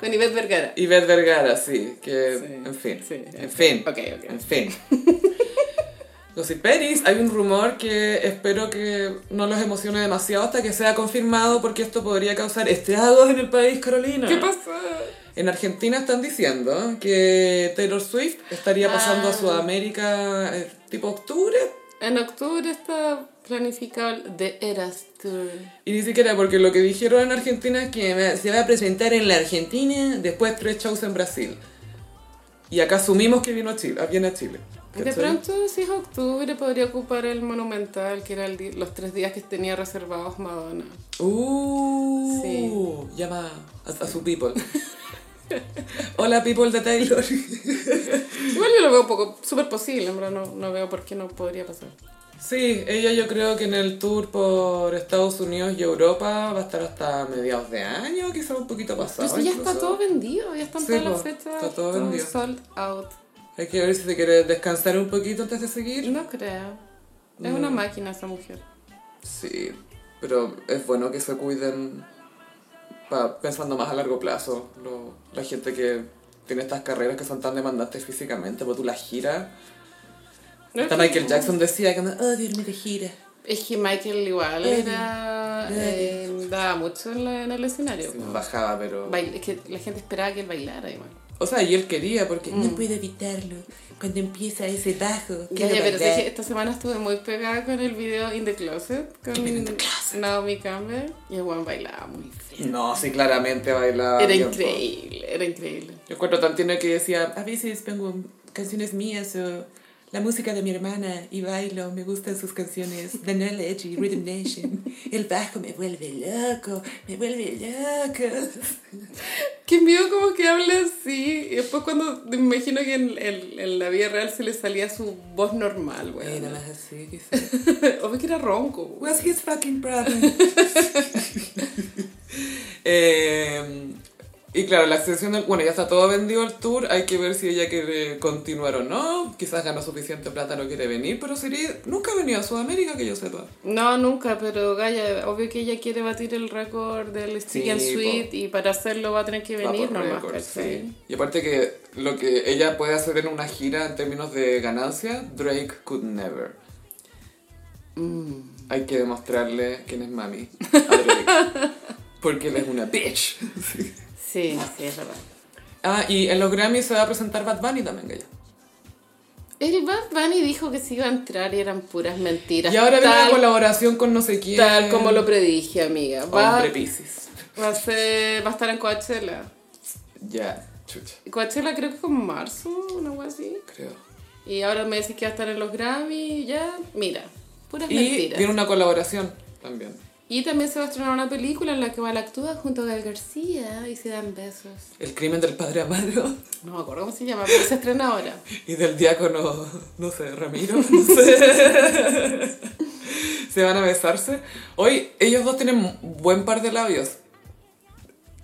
Con Ivette Vergara. Beth Vergara, sí, que, Sí, en fin, sí, en fin, Ok, ok. en fin. [laughs] Gossiperis, hay un rumor que espero que no los emocione demasiado hasta que sea confirmado porque esto podría causar estragos en el país, Carolina. ¿Qué pasa? En Argentina están diciendo que Taylor Swift estaría pasando Ah. a Sudamérica eh, tipo octubre. En octubre está planificado el The Eras Tour. Y ni siquiera porque lo que dijeron en Argentina es que se va a presentar en la Argentina, después tres shows en Brasil. Y acá asumimos que vino a Chile, viene a Chile. De ¿cachai? pronto, si es octubre, podría ocupar el Monumental, que era el di- los tres días que tenía reservados Madonna. Uh, Sí. llama a, a su people. [laughs] [laughs] Hola people de Taylor. [laughs] Igual yo lo veo un poco súper posible, en verdad, no, no veo por qué no podría pasar. Sí, ella yo creo que en el tour por Estados Unidos y Europa va a estar hasta mediados de año, quizá un poquito pasado. Pero si ya está incluso. todo vendido, ya están Sí, todas las fechas está todo vendido. sold out. Hay que ver si te quieres descansar un poquito antes de seguir. No creo. Es una máquina esa mujer. Sí, pero es bueno que se cuiden pensando más a largo plazo. Lo- la gente que tiene estas carreras que son tan demandantes físicamente, porque tú las giras. Hasta Michael Jackson decía que me odio irme de gira. Es que Michael igual era... eh, daba mucho en, la- en el escenario. Sí, bajaba, pero... Bail- es que la gente esperaba que él bailara igual. O sea, y él quería, porque Mm. no puedo evitarlo. Cuando empieza ese bajo, Ya, ya, pero que esta semana estuve muy pegada con el video In the Closet con In the Closet. Naomi Campbell y el Juan bailaba muy feo. No, sí, claramente bailaba. Era bien, po. increíble, era increíble. Yo encuentro tan tierno que decía, a veces pongo canciones mías o la música de mi hermana y bailo, me gustan sus canciones, The Knowledge y Rhythm Nation. El bajo me vuelve loco, me vuelve loco. Que envió como que habla así y después cuando me imagino que en, en- en la vida real se le salía su voz normal, güey. Bueno, más así, quizás. [laughs] o que era ronco. güey. What's his fucking problem? [laughs] Eh, y claro, la extensión del... Bueno, ya está todo vendido el tour, hay que ver si ella quiere continuar o no. Quizás ganó suficiente plata, no quiere venir, pero sería... Nunca ha venido a Sudamérica, que yo sepa. No, nunca, pero Gaya, obvio que ella quiere batir el récord del Stick Sí, and. Sweet y para hacerlo va a tener que venir nomás, sí. Y aparte que lo que ella puede hacer en una gira en términos de ganancia, Drake could never. Mm. Hay que demostrarle quién es mami a Drake. [laughs] Porque él es una bitch. [laughs] Sí, sí, es verdad. Ah, y en los Grammys se va a presentar Bad Bunny también, Gaya. El Bad Bunny dijo que se iba a entrar y eran puras mentiras. Y ahora viene una colaboración con no sé quién. tal como lo predije, amiga. Va, Hombre Pisces. va, a ser, va a estar en Coachella. Ya, chucha, Coachella creo que como en marzo, una cosa así. creo. Y ahora me decís que va a estar en los Grammy, ya, mira, puras Y mentiras. viene una colaboración también. Y también se va a estrenar una película en la que Val actúa junto a Gal García y se dan besos. El crimen del padre Amaro No me acuerdo cómo se llama, pero se estrena ahora. [laughs] y del diácono, no sé, Ramiro. No sé. [laughs] se van a besarse. Hoy ellos dos tienen buen par de labios.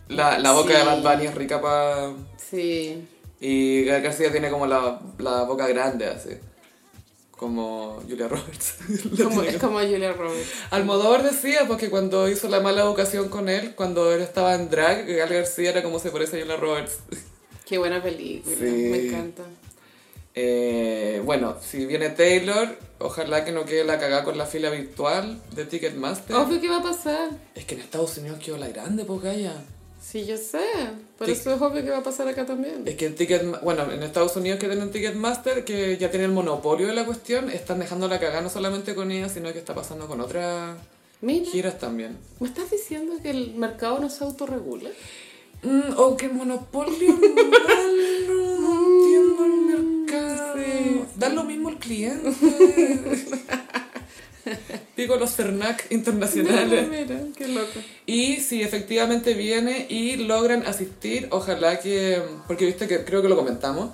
La, la boca de. Bad Bunny es rica para... Sí. Y Gal García tiene como la, la boca grande, así. Como Julia Roberts. [laughs] Como, es como Julia Roberts. Almodóvar decía, porque cuando hizo la mala educación con él, cuando él estaba en drag, Gal García era como se parece a Julia Roberts. [laughs] Qué buena película, Sí. me encanta. Eh, bueno, si viene Taylor, ojalá que no quede la cagada con la fila virtual de Ticketmaster. Obvio que va a pasar. Es que en Estados Unidos quedó la grande, pues Gaya. Sí, yo sé. Por Sí. eso es obvio que va a pasar acá también. Es que en Ticket, bueno, en Estados Unidos que tienen Ticketmaster, que ya tienen el monopolio de la cuestión, están dejando la cagada no solamente con ella, sino que está pasando con otras Mira, giras también. ¿me estás diciendo que el mercado no se autorregula? Mm, o que el monopolio [laughs] malo, no entiendo el mercado. Da lo mismo el cliente. [laughs] [laughs] pico los CERNAC internacionales. Mira, qué loco. Y si efectivamente viene y logran asistir, ojalá que, porque viste que creo que lo comentamos,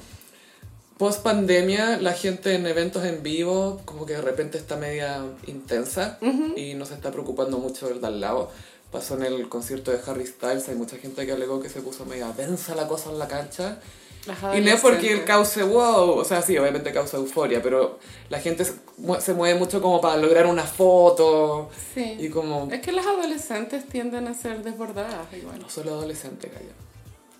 post pandemia la gente en eventos en vivo como que de repente está media intensa y no se está preocupando mucho del de al lado. Pasó en el concierto de Harry Styles, hay mucha gente que alegó que se puso media densa la cosa en la cancha. Y no es porque el adolescentes. cause wow, o sea, sí, obviamente causa euforia, pero la gente se mue- se mueve mucho como para lograr una foto Sí. y como... Es que las adolescentes tienden a ser desbordadas igual. No solo adolescente, calla.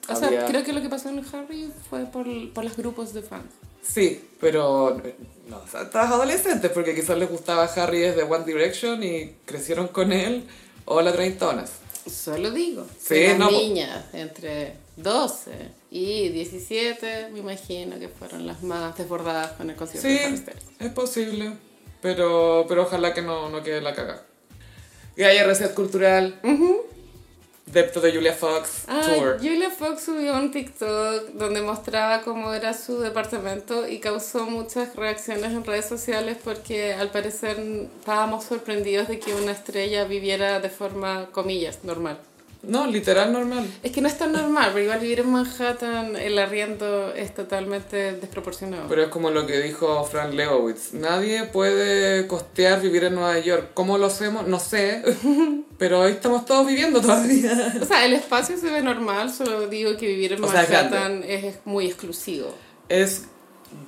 O sea, Había- creo que lo que pasó en Harry fue por, por los grupos de fans. Sí, pero no, o sea, estabas adolescentes porque quizás les gustaba Harry desde One Direction y crecieron con él o la treintonas. Solo digo. Sí, las no, niñas entre 12 y 17, me imagino que fueron las más desbordadas con el concierto Sí, de Harry Styles. es posible, pero, pero ojalá que no, no quede la caga. Gaia Reset Cultural, Depto de Julia Fox, Ah, Tour. Julia Fox subió un TikTok donde mostraba cómo era su departamento y causó muchas reacciones en redes sociales porque al parecer estábamos sorprendidos de que una estrella viviera de forma, comillas, normal. No, literal normal. Es que no es tan normal, pero igual vivir en Manhattan, el arriendo es totalmente desproporcionado. Pero es como lo que dijo Frank Lebowitz. Nadie puede costear vivir en Nueva York. ¿Cómo lo hacemos? No sé. [laughs] Pero ahí estamos todos viviendo todavía. O sea, el espacio se ve normal, solo digo que vivir en O sea, es Manhattan es, es muy exclusivo. Es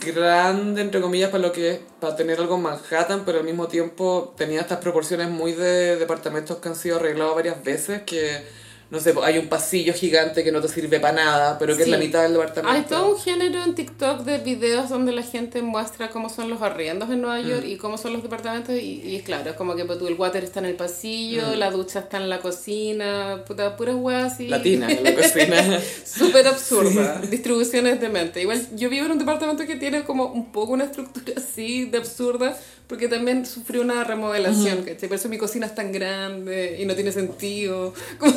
grande, entre comillas, para lo que es, para tener algo en Manhattan, pero al mismo tiempo tenía estas proporciones muy de departamentos que han sido arreglados varias veces, que, no sé, hay un pasillo gigante que no te sirve para nada, pero que es Sí. la mitad del departamento. Hay todo un género en TikTok de videos donde la gente muestra cómo son los arriendos en Nueva Mm. York y cómo son los departamentos y, y es claro, es como que pues, tú, el water está en el pasillo, la ducha está en la cocina, puta, puras weas así. Latina en la cocina. [laughs] Súper absurda, [laughs] distribuciones de mente. Igual yo vivo en un departamento que tiene como un poco una estructura así de absurda, porque también sufrió una remodelación, ¿cachai? Por eso mi cocina es tan grande y no tiene sentido. [laughs] Como-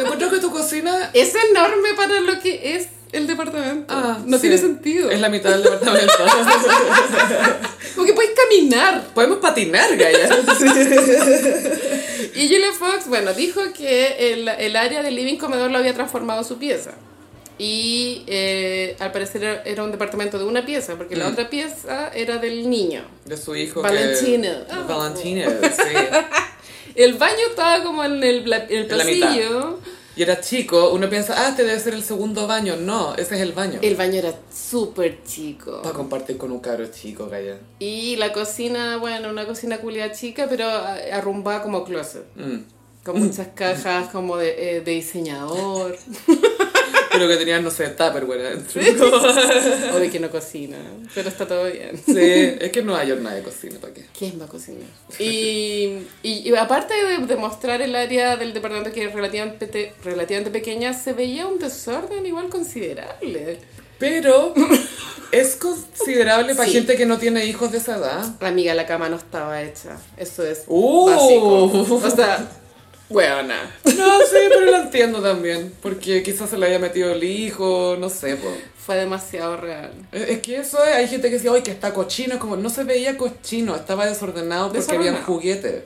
Encuentro que tu cocina... es enorme para lo que es el departamento. Ah, no sí. tiene sentido. Es la mitad del departamento. [laughs] Como que puedes caminar. Podemos patinar, Gaya. [laughs] Y Julia Fox, bueno, dijo que el, el área del living comedor lo había transformado en su pieza. Y eh, al parecer era- un departamento de una pieza, porque la Mm. otra pieza era del niño. De su hijo Valentino. que... Valentino, [laughs] sí. El baño estaba como en el, el En mitad. pasillo. Y era chico, uno piensa, ah, este debe ser el segundo baño. No, ese es el baño. El baño era súper chico. Para compartir con un cabro chico, Gaya. Y la cocina, bueno, una cocina culia chica, pero arrumbada como closet. Mm. Con muchas [laughs] cajas como de, eh, de diseñador. [laughs] Pero que tenían, no sé, Tupperware adentro. [laughs] o de que no cocina. Pero está todo bien. Sí, es que en Nueva York nadie cocina, ¿para qué? ¿Quién va a cocinar? [laughs] Y, y, y aparte de, de mostrar el área del departamento que es relativamente, relativamente pequeña, se veía un desorden igual considerable. Pero [laughs] es considerable para Sí. gente que no tiene hijos de esa edad. Amiga, la cama no estaba hecha. Eso es Uh. básico. O sea, buena. No, sí, pero lo entiendo también. Porque quizás se le haya metido el hijo, no sé, pues. Fue demasiado real. Es es que eso es, hay gente que dice, ay, que está cochino, es como, no se veía cochino, estaba desordenado porque Desordenado. había juguetes.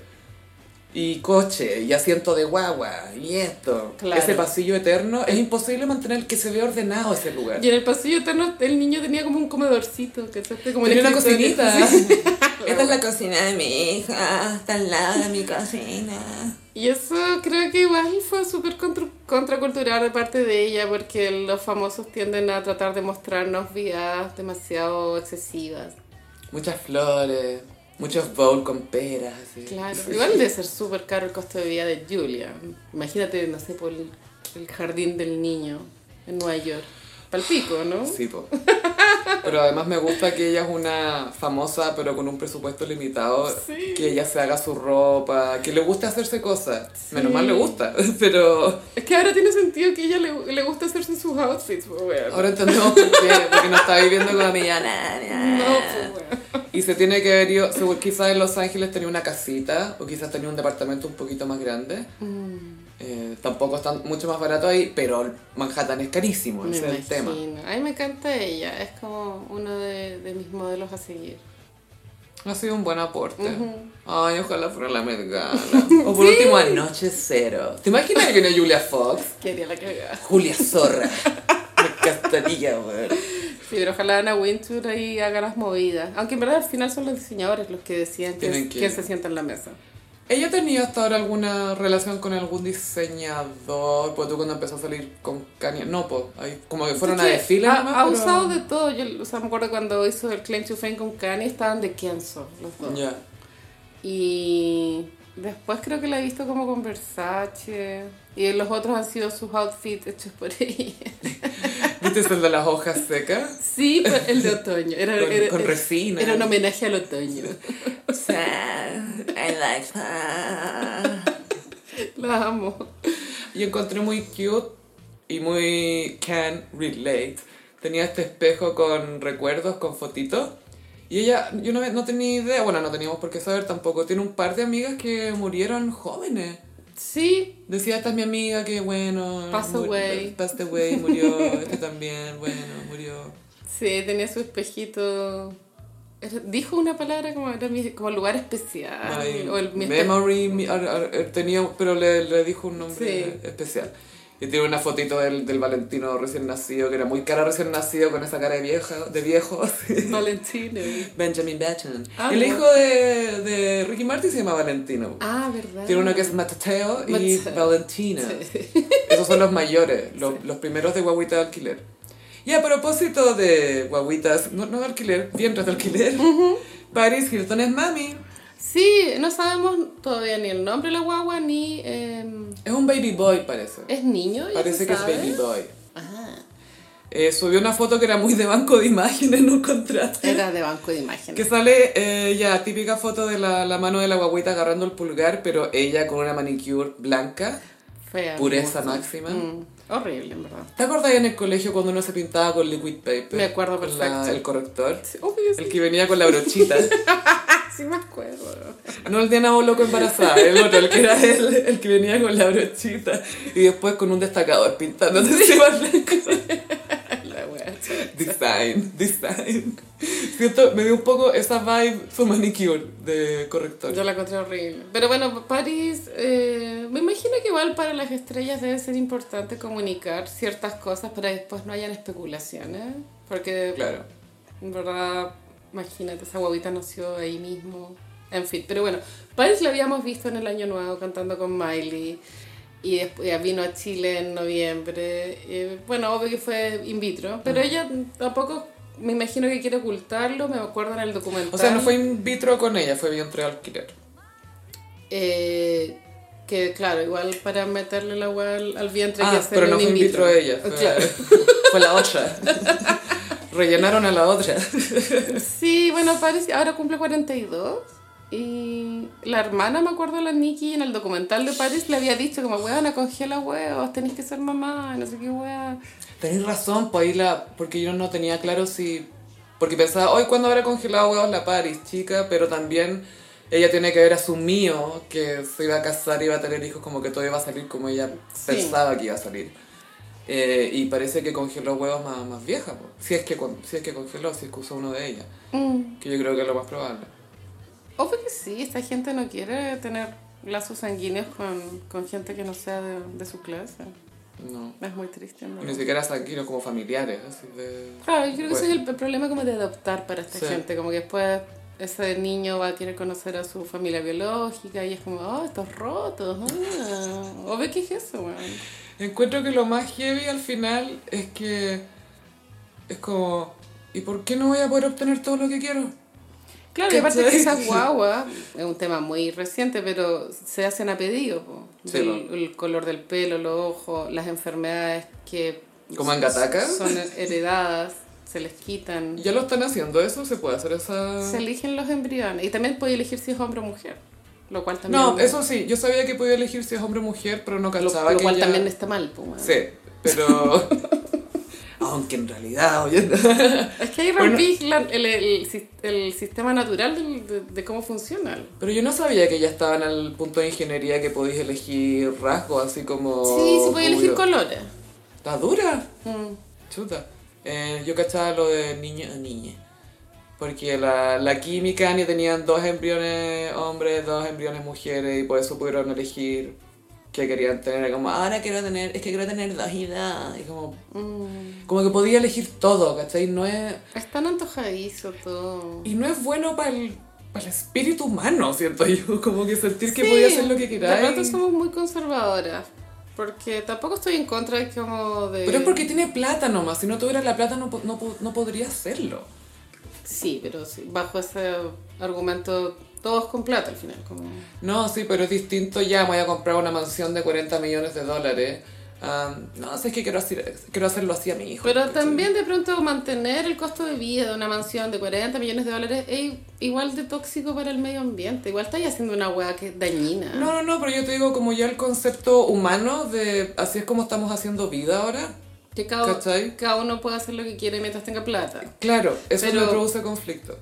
Y coche, y asiento de guagua, y esto. Claro. Ese pasillo eterno, es imposible mantener que se vea ordenado ese lugar. Y en el pasillo eterno el niño tenía como un comedorcito, ¿cachaste? Como en Tenía una escritorio. cocinita. [laughs] Esta es la cocina de mi hija, está al lado de mi cocina. [laughs] Y eso creo que igual fue súper contra- contracultural de parte de ella, porque los famosos tienden a tratar de mostrarnos vidas demasiado excesivas. Muchas flores, muchos bowls con peras. así. Claro, igual debe ser súper caro el costo de vida de Julia. Imagínate, no sé, por el, el jardín del niño en Nueva York. Palpico, ¿no? Sí, po. Pero además me gusta que ella es una famosa, pero con un presupuesto limitado. Sí. Que ella se haga su ropa, que le guste hacerse cosas. Menos mal le gusta, [laughs] pero Es que ahora tiene sentido que ella le, le gusta hacerse sus outfits, pues, weón. ahora entendemos por qué, porque no está viviendo con la millonaria. No, pues, weón. Y se tiene que haber ido, quizás en Los Ángeles tenía una casita, o quizás tenía un departamento un poquito más grande. Mm. Eh, tampoco está mucho más barato ahí, pero Manhattan es carísimo, ese es el tema. A mí me encanta ella, es como uno de, de mis modelos a seguir. Ha sido un buen aporte. Ay, ojalá fuera la Met Gala. [laughs] O por último, Anoche Cero. ¿Te imaginas que viene Julia Fox? [laughs] Quería la cagada. Julia Zorra. Me encantaría. Sí, pero ojalá Ana Wintour ahí haga las movidas. Aunque en verdad al final son los diseñadores los que decían Tienen quién, que- se sienta en la mesa. ¿Ella tenía hasta ahora alguna relación con algún diseñador? Pues tú cuando empezó a salir con Kanye... No, pues, ahí como que fueron a desfiles ha, nomás, ha pero- usado de todo. Yo o sea, me acuerdo cuando hizo el Claim to Fame con Kanye, estaban de Kenzo los dos. Ya. Y después creo que la he visto como con Versace. Y los otros han sido sus outfits hechos por [laughs] ella. ¿Viste el de las hojas secas? Sí, pero el de otoño. Era, Con- era- con era- resina. Era un homenaje al otoño. I like that. La amo. Y encontré muy cute y muy can relate. Tenía este espejo con recuerdos, con fotitos. Y ella, yo no, no tenía idea, bueno, no teníamos por qué saber tampoco. Tiene un par de amigas que murieron jóvenes. Sí, Decía, esta es mi amiga que, bueno... Passed away. Passed away, murió. Este también, bueno, murió. sí, tenía su espejito. Dijo una palabra como, era mi- como lugar especial. My o el, mi memory, mi- ar- ar- tenía, pero le, le dijo un nombre Sí. especial. Y tiene una fotito del, del Valentino recién nacido, que era muy cara recién nacido, con esa cara de vieja, de viejo. [laughs] así. Valentino. Benjamin Button. Ah, el hijo de, de Ricky Martin se llama Valentino. Ah, ¿verdad? Tiene uno que es Mateo y Mateo. Valentina. Esos son los mayores, [laughs] los, los primeros de guaguita de alquiler. Y a propósito de guaguitas, no, no de alquiler, vientres de alquiler, Paris Hilton es mami. Sí, no sabemos todavía ni el nombre de la guagua ni... em, Es un baby boy, parece. ¿Es niño? ¿Ya Parece que es baby boy. Ajá. Eh, subió una foto que era muy de banco de imágenes, no contraste. Era de banco de imágenes. Que sale eh, ya, típica foto de la, la mano de la guaguita agarrando el pulgar, pero ella con una manicure blanca. Fea. Pureza máxima. Mm, horrible, en verdad. ¿Te acuerdas en el colegio cuando uno se pintaba con liquid paper? Me acuerdo perfecto. la- el corrector. Sí, obvio, sí. El que venía con la brochita. [laughs] Sí me acuerdo. No el de Ana loco embarazada, el otro, el que era él, el que venía con la brochita. Y después con un destacador pintándote [laughs] encima. La [laughs] wea. Design, design. Siento, me dio un poco esa vibe su manicure de corrector. Yo la encontré horrible. Pero bueno, París, eh, me imagino que igual para las estrellas debe ser importante comunicar ciertas cosas para que después no hayan especulaciones. Porque, Claro. en verdad, imagínate, esa guaguita nació ahí mismo. En fin, pero bueno, Paris la habíamos visto en el Año Nuevo cantando con Miley. Y después vino a Chile en noviembre. Eh, bueno, obvio que fue in vitro, pero ella tampoco me imagino que quiere ocultarlo. Me acuerdo en el documental. O sea, no fue in vitro con ella, fue vientre alquiler. Eh, que claro, igual para meterle la agua al, al vientre que Ah, hacerle pero no fue in vitro ella, fue, Claro. [laughs] fue la otra. [laughs] Rellenaron a la otra. Sí, bueno, parece ahora cumple 42. Y la hermana, me acuerdo, la Nikki, en el documental de Paris le había dicho como, weona, congela huevos, tenés que ser mamá, no sé qué wea. Tenés razón, pues ahí la... Porque yo no tenía claro si... Porque pensaba, hoy cuando habrá congelado huevos la Paris, chica, pero también ella tiene que haber asumido que se iba a casar iba a tener hijos, como que todo iba a salir como ella Sí. pensaba que iba a salir. Eh, y parece que congeló huevos más, más vieja, pues. si, es que, si es que congeló, si es que usó uno de ellas. Mm. Que yo creo que es lo más probable. Obvio que sí, esta gente no quiere tener lazos sanguíneos con, con gente que no sea de, de su clase. No. Es muy triste, verdad. ni siquiera sanguíneos como familiares, así de... Claro, yo creo que ese es el problema como de adoptar para esta Sí. gente, como que después ese niño va a querer conocer a su familia biológica y es como, oh, estos rotos, ah. obvio que es eso, weón. Encuentro que lo más heavy al final es que es como, ¿y por qué no voy a poder obtener todo lo que quiero? Claro, y aparte que esas [laughs] guaguas, es un tema muy reciente, pero se hacen a pedido, po. Sí, el, color del pelo, los ojos, las enfermedades que ¿Como en son heredadas, se les quitan. ¿Ya lo están haciendo eso? ¿Se puede hacer esa...? Se eligen los embriones y también puede elegir si es hombre o mujer, lo cual también... No, eso sí, yo sabía que podía elegir si es hombre o mujer, pero no lo, cachaba lo que cual ya- también está mal, weón. Sí, pero... [laughs] Aunque en realidad, oye... Es que ahí Bueno. el, el, el sistema natural de, de cómo funciona. Pero yo no sabía que ya estaban al punto de ingeniería que podéis elegir rasgos, así como... Sí, se puede elegir colores. ¿Está dura? Mm. Chuta. Eh, yo cachaba lo de niño a niña. Porque la, la química ni tenían dos embriones hombres, dos embriones mujeres y por eso pudieron elegir que querían tener. Como, ahora quiero tener, es que quiero tener dos y dos. Y como, Mm. como que podía elegir todo, ¿cachai? No es, Es tan antojadizo todo. y no es bueno para el, para el espíritu humano, siento yo. [laughs] Como que sentir que Sí, podía hacer lo que queráis. pronto somos muy conservadoras. Porque tampoco estoy en contra de como de... Pero es porque tiene plata nomás. Si no tuviera la plata no, no, no podría hacerlo. Sí, pero sí, bajo ese argumento, todos con plata al final. Como... No, sí, pero es distinto ya. me Voy a comprar una mansión de 40 millones de dólares. Ah, no, sé, es que quiero, hacer, quiero hacerlo así a mi hijo. Pero también de pronto mantener el costo de vida de una mansión de 40 millones de dólares es igual de tóxico para el medio ambiente. Igual estáis haciendo una hueá que es dañina. No, no, no, pero yo te digo como ya el concepto humano de así es como estamos haciendo vida ahora. Que cada, cada uno puede hacer lo que quiere mientras tenga plata. Claro, eso Pero- me produce conflicto.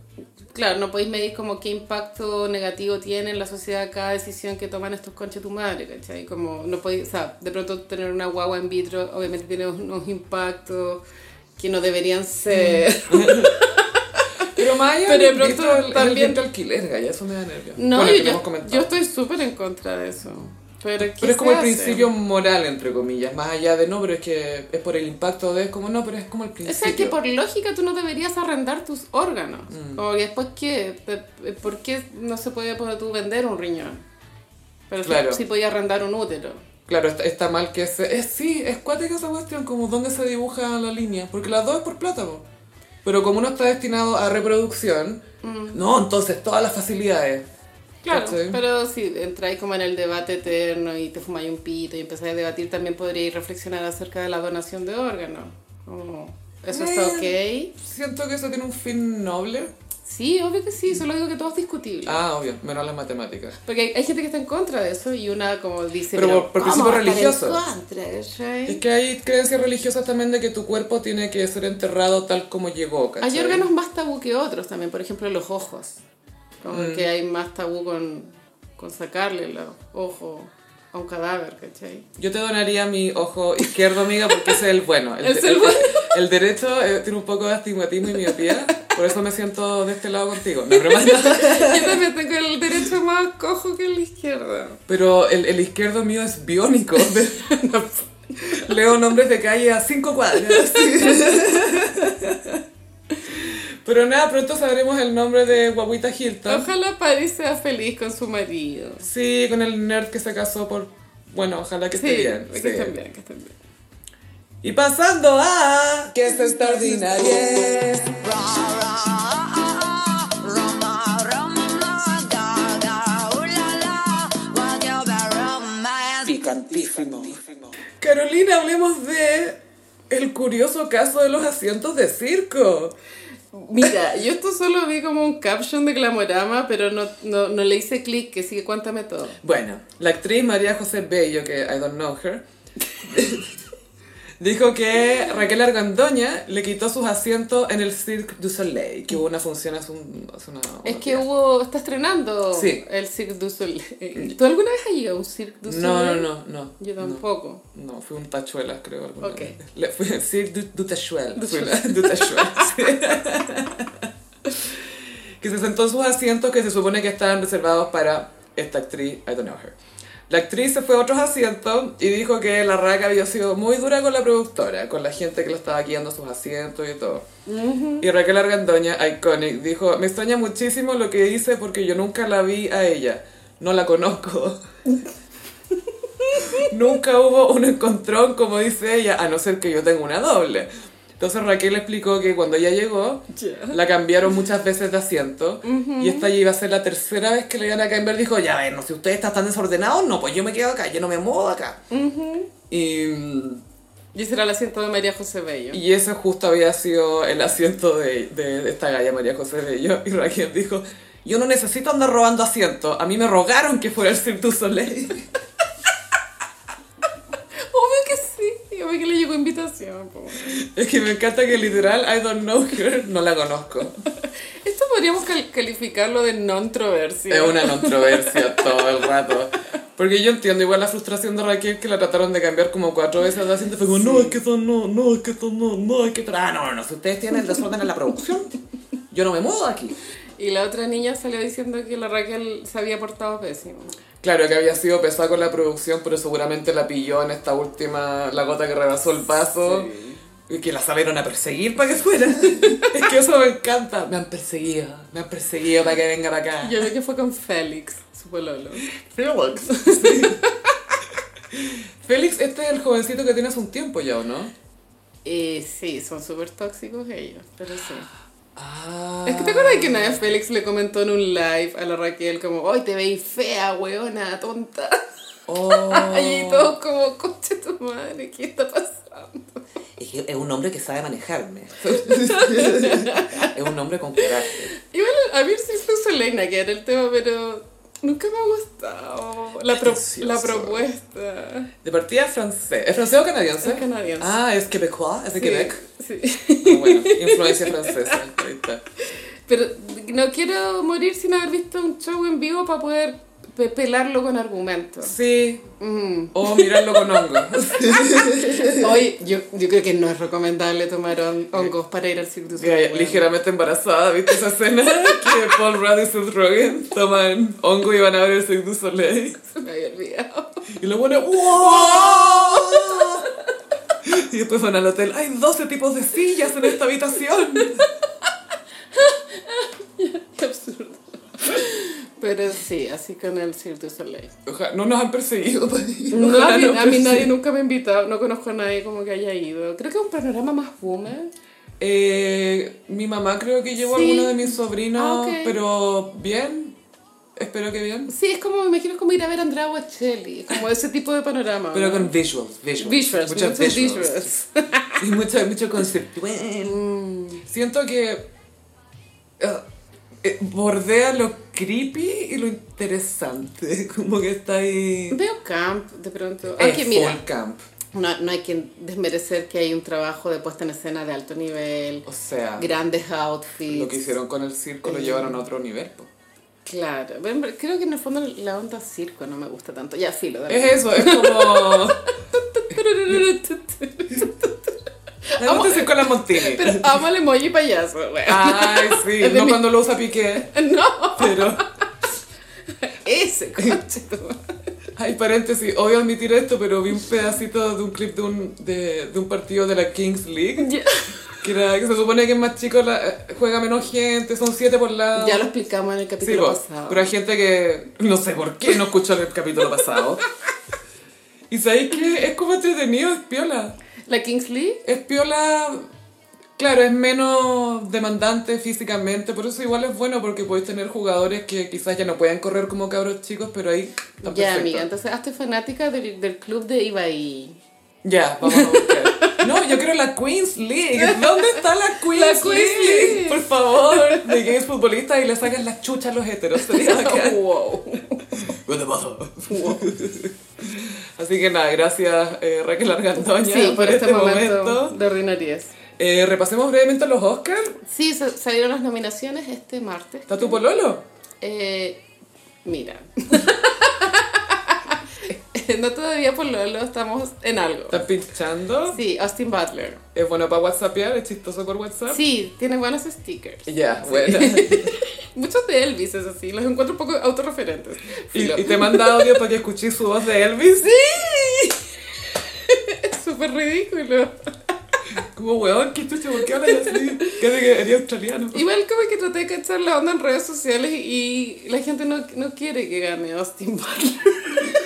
Claro, no podéis medir como qué impacto negativo tiene en la sociedad cada decisión que toman estos conches tu madre, ¿cachai? Como no podéis, o sea, de pronto tener una guagua in vitro obviamente tiene unos impactos que no deberían ser. [laughs] Pero más allá [laughs] Pero de pronto el- el también- vitro alquiler, gaya, eso me da nervio. No, Bueno, yo, yo estoy súper en contra de eso. Pero, ¿qué Pero es como el hace? principio moral, entre comillas, más allá de no, pero es que es por el impacto de, es como no, pero es como el O principio. sea, que por lógica tú no deberías arrendar tus órganos. Mm. Que después, ¿qué? Te- ¿Por qué no se puede tú vender un riñón? Pero sí- Claro. sí, podías arrendar un útero. Claro, está, está mal que se... Es, sí, es cuática esa cuestión, como dónde se dibuja la línea, porque las dos es por plata, po. Pero como uno está destinado a reproducción, no, entonces todas las facilidades. Claro, ¿Cachai? pero si entráis como en el debate eterno y te fumáis un pito y empezáis a debatir, también podríais reflexionar acerca de la donación de órganos. Como, ¿Eso está ok? Siento que eso tiene un fin noble. Sí, obvio que sí, solo digo que todo es discutible. Ah, obvio, menos las matemáticas. Porque hay, hay gente que está en contra de eso y una como dice... Pero por- por ¿cómo principio va a estar religioso. en contra, ¿cachai? Es que hay creencias religiosas también de que tu cuerpo tiene que ser enterrado tal como llegó, ¿cachai? Hay órganos más tabú que otros también, por ejemplo los ojos. Como Mm. que hay más tabú con, con sacarle el ojo a un cadáver, ¿cachai? Yo te donaría mi ojo izquierdo, amiga, porque ese es el bueno. El, [laughs] Es el bueno. el derecho eh, tiene un poco de astigmatismo y miopía, por eso me siento de este lado contigo. No, pero, [laughs] Yo también tengo el derecho más cojo que el izquierdo. pero el, el izquierdo mío es biónico. [laughs] Leo nombres de calle a cinco cuadras. Pero nada, pronto sabremos el nombre de Guaguita Hilton. Ojalá Paris sea feliz con su marido. Sí, con el nerd que se casó por... Bueno, ojalá que Sí, esté bien. que sí. estén bien, que estén bien. Y pasando a... Que es extraordinario. Picantísimo. Carolina, hablemos de el curioso caso de los asientos de circo. Mira, yo esto solo vi como un caption de Glamorama, pero no, no, no le hice clic, que sigue cuéntame todo. Bueno, la actriz María José Bello, que I don't know her, dijo que Raquel Argandoña le quitó sus asientos en el Cirque du Soleil, que hubo una función hace, un, hace una... Es que hubo, está estrenando Sí. el Cirque du Soleil. ¿Tú alguna vez has ido a un Cirque du Soleil? No, no, no, no. Yo tampoco. No, fui un tachuelas, creo. alguna Ok. vez. Le, fui a Cirque du, du Tachuel. Du du Tachuel, sí. [laughs] que se sentó en sus asientos que se supone que estaban reservados para esta actriz, I don't know her. La actriz se fue a otros asientos y dijo que la raca había sido muy dura con la productora, con la gente que lo estaba guiando sus asientos y todo. Y Raquel Argandoña, iconic, dijo, me extraña muchísimo lo que hice porque yo nunca la vi a ella, no la conozco. [laughs] Nunca hubo un encontrón, como dice ella, a no ser que yo tenga una doble. Entonces Raquel explicó que cuando ella llegó, la cambiaron muchas veces de asiento y esta ya iba a ser la tercera vez que le iban a cambiar. Dijo, ya ven, no, si ustedes están tan desordenados, no, pues yo me quedo acá, yo no me muevo de acá. Y, Y ese era el asiento de María José Bello. y ese justo había sido el asiento de, de, de esta galla María José Bello. Y Raquel dijo, yo no necesito andar robando asientos, a mí me rogaron que fuera el Cirque du Soleil. [laughs] Obvio que sí. Obvio que le po. Es que me encanta que literal, I don't know her, no la conozco. [laughs] Esto podríamos cal- calificarlo de non-troversia. Es una controversia [laughs] todo el rato. Porque yo entiendo igual la frustración de Raquel que la trataron de cambiar como cuatro veces de asiento. Fue como, no, es que eso no, no, es que eso no, no, es que... Ah, no, no, si ustedes tienen desorden en la producción, Yo no me muevo aquí. Y la otra niña salió diciendo que la Raquel se había portado pésimo. Claro que había sido pesada con la producción, pero seguramente la pilló en esta última, la gota que rebasó el paso. Y que la salieron a perseguir para que fuera. [laughs] es que eso me encanta. Me han perseguido, me han perseguido para que venga para acá. Yo vi que fue con Félix, su pololo. Felix. [laughs] Félix, este es el jovencito que tiene hace un tiempo ya, ¿o no? Y sí, son súper tóxicos ellos, pero sí. Ah. Es que te acuerdas que una vez Félix le comentó en un live a la Raquel como, hoy te veis fea, weona, tonta. [laughs] Oh. Y todos como, coche tu madre, ¿qué está pasando? Es, que es un hombre que sabe manejarme. [laughs] es un hombre con carácter. Igual, a mí sí fue Selena que era el tema, pero nunca me ha gustado la, pro- la propuesta. De partida francés. ¿Es francés o canadiense? Es canadiense. Ah, es quebecois, es de Sí, Quebec. Sí. Ah, bueno, influencia francesa. [laughs] Pero no quiero morir sin haber visto un show en vivo para poder pelarlo con argumentos. Sí, Mm. o mirarlo con hongo. Hoy [laughs] yo, yo creo que no es recomendable tomar hon- hongos para ir al Cirque du Soleil. ligeramente embarazada, ¿viste esa escena? [laughs] [laughs] Que Paul Rudd y Seth Rogen toman hongo y van a ver el Cirque du Soleil. Se me había olvidado. Y lo pone ¡Wow! Y después van al hotel. Hay 12 tipos de sillas en esta habitación. Qué absurdo. Pero sí, así con el Cirque du Soleil. Ojalá, no nos han perseguido. pues. [laughs] No, a mí, a mí nadie nunca me ha invitado, no conozco a nadie como que haya ido. Creo que es un panorama más boomer. Eh, mi mamá creo que llevó a Sí. alguno de mis sobrinos, Ah, ok. pero bien. Espero que bien. Sí, es como, me imagino como ir a ver a Andrea Bocelli, como ese tipo de panorama. Pero ¿no? con visuals, visuals. visuals, Muchos visuals. visuals. [laughs] Y mucho, mucho conceptual. Mm. Siento que eh, eh, bordea lo creepy y lo interesante. [laughs] Como que está ahí. Veo camp de pronto. Es Aunque mira, camp. no, no hay que desmerecer que hay un trabajo de puesta en escena de alto nivel, O sea, grandes outfits. lo que hicieron con el circo lo llevaron a otro nivel. po. Claro, creo que en el fondo la onda circo no me gusta tanto. Ya, filo. dale. Es eso, es como. [laughs] [laughs] Me gusta circo de la Montini. [laughs] Pero amo el emoji payaso, güey. Ay, sí, [laughs] no mi- cuando lo usa Piqué, [laughs] No, pero. ese coche. Ay, paréntesis, odio admitir esto, pero vi un pedacito de un clip de un, de, de un partido de la Kings League. Que, era, que se supone que es más chico, la- eh, juega menos gente, son siete por lado. ya lo explicamos en el Sí, capítulo po, pasado. pero hay gente que no sé por qué no escuchó el capítulo pasado. Y sabéis que es como entretenido, es piola. La Kingsley, Es piola, claro, es menos demandante físicamente, por eso igual es bueno porque podéis tener jugadores que quizás ya no pueden correr como cabros chicos, pero ahí ya amiga, entonces hazte fanática del, del club de Ibai. Ya, vamos a buscar. No, yo quiero la Queens League. ¿Dónde está la [laughs] Queens, La Queens League? League. Por favor, de gays futbolistas y le sacan las chuchas a los heteros. [laughs] Wow. ¿Qué te pasa? [laughs] Así que nada, gracias eh, Raquel Argandoña Sí, por este, momento, momento. de ordinariez. Eh, repasemos brevemente los Oscars. Sí, sa- salieron las nominaciones este martes. ¿Está tu pololo? Eh, mira. [laughs] [laughs] no todavía por Lolo, estamos en algo. ¿Estás pinchando? Sí, Austin Butler. ¿Es bueno para whatsappear? ¿Es chistoso por WhatsApp? Sí, tiene buenos stickers. Ya, bueno. [laughs] Muchos de Elvis es así, los encuentro un poco autorreferentes. ¿Y, y te manda audio para que escuches su voz de Elvis? ¡Sí! [laughs] Es súper ridículo. Como, weón, ¿qué chucha? ¿Por qué hablas así? ¿Qué de que eres australiano? Igual como que traté de cachar la onda en redes sociales y la gente no, no quiere que gane Austin Butler.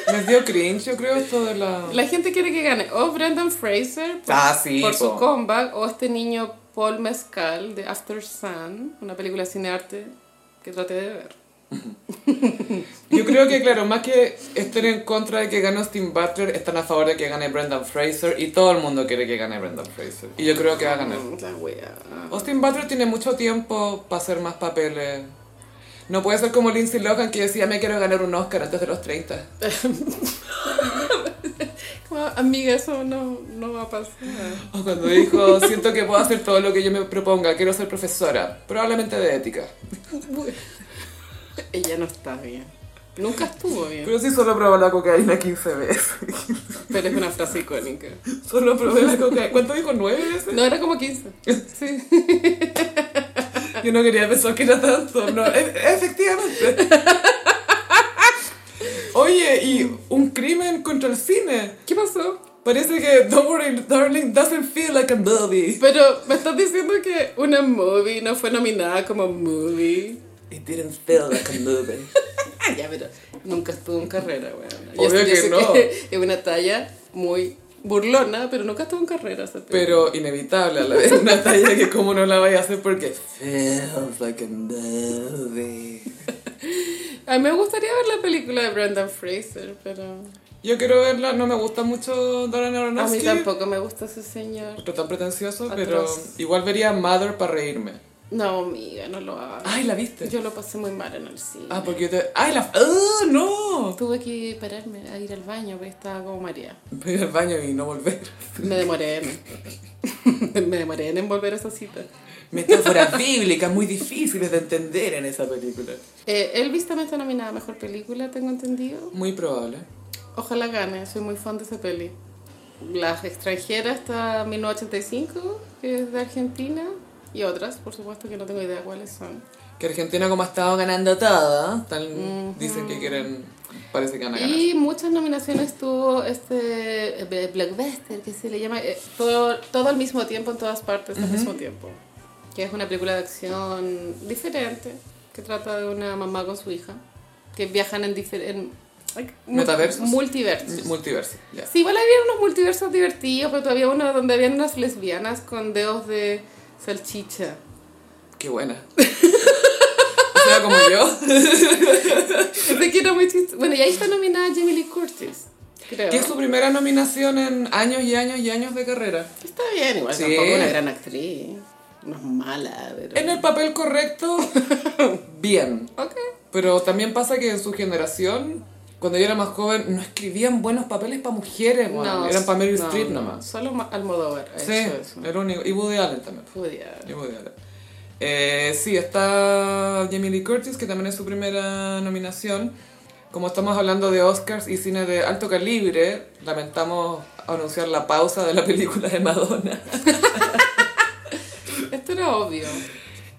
[laughs] Me dio cringe, yo creo, esto de la... La gente quiere que gane o Brendan Fraser por, Ah, sí, por su comeback o este niño Paul Mescal de After Sun, una película cinearte que traté de ver. Yo creo que, claro, más que estén en contra de que gane Austin Butler, están a favor de que gane Brendan Fraser y todo el mundo quiere que gane Brendan Fraser. Y yo creo que va a ganar. Mm. Austin Butler tiene mucho tiempo para hacer más papeles. No puede ser como Lindsay Lohan que decía me quiero ganar un Oscar antes de los 30. [laughs] Como, amiga, eso no, no va a pasar. O cuando dijo siento que puedo hacer todo lo que yo me proponga, quiero ser profesora, probablemente de ética. [laughs] [laughs] Ella no está bien. Nunca estuvo bien. Pero sí solo probó la cocaína 15 veces. Pero es una frase icónica. [laughs] Solo probé la cocaína. ¿Cuánto dijo? ¿Nueve veces? No, era como 15. [laughs] Sí. Yo no quería pensar que era tanto. No, e- efectivamente. Oye, y un crimen contra el cine. ¿Qué pasó? Parece que Don't Worry Darling doesn't feel like a movie. Pero me estás diciendo que una movie no fue nominada como movie. It didn't feel like a movie. [laughs] ya, pero nunca estuvo en carrera, weón. Obvio que no. [laughs] es una talla muy burlona, pero nunca estuvo en carrera. esa. Pero inevitable a la vez. Una talla que como no la vaya a hacer porque feels like a movie. [laughs] A mí me gustaría ver la película de Brendan Fraser, pero Yo quiero verla, no me gusta mucho Darren a mí Aronofsky. tampoco me gusta ese señor. Otro tan pretencioso, Atroz. pero igual vería Mother para reírme. No, amiga, no lo hagas. Ay, ¿la viste? Yo lo pasé muy mal en el cine. Ah, porque yo te... ¡Ay, la... ¡Ah, no! Tuve que pararme a ir al baño porque estaba como María. Voy a ir al baño y no volver. Me demoré en... [laughs] me demoré en envolver esa cita. Metáforas bíblicas muy difíciles de entender en esa película. Eh, Elvis también está nominada a Mejor Película, tengo entendido. Muy probable. Ojalá gane, soy muy fan de esa peli. La extranjera está 1985, que es de Argentina, y otras, por supuesto, que no tengo idea cuáles son. Que Argentina como ha estado ganando todo, tan- dicen que quieren... Parece que van a ganar. Y muchas nominaciones tuvo este eh, blockbuster, que se le llama eh, todo, todo al mismo tiempo, en todas partes al mismo tiempo. Que es una película de acción diferente, que trata de una mamá con su hija, que viajan en diferentes... ¿Metaversos? Multiversos. Multiverso, ya. Sí, igual había unos multiversos divertidos, pero todavía uno donde habían unas lesbianas con dedos de salchicha. Qué buena. [laughs] o sea, como yo. [laughs] Ese que era muy chistoso. Bueno, y ahí está nominada Jamie Lee Curtis, creo. Que es su primera nominación en años y años y años de carrera. Está bien, igual Sí. tampoco es una gran actriz. No es mala, pero... En el papel correcto, [laughs] bien. Ok. Pero también pasa que en su generación, cuando yo era más joven, no escribían buenos papeles para mujeres, weón. eran para Meryl no, Streep no, nomás. Solo Almodóvar Sí, eso. era único. Y Woody Allen también. Podía. Y Woody Allen. Eh, sí, está Jamie Lee Curtis, que también es su primera nominación. Como estamos hablando de Oscars y cine de alto calibre, lamentamos anunciar la pausa de la película de Madonna. [laughs] Esto era obvio.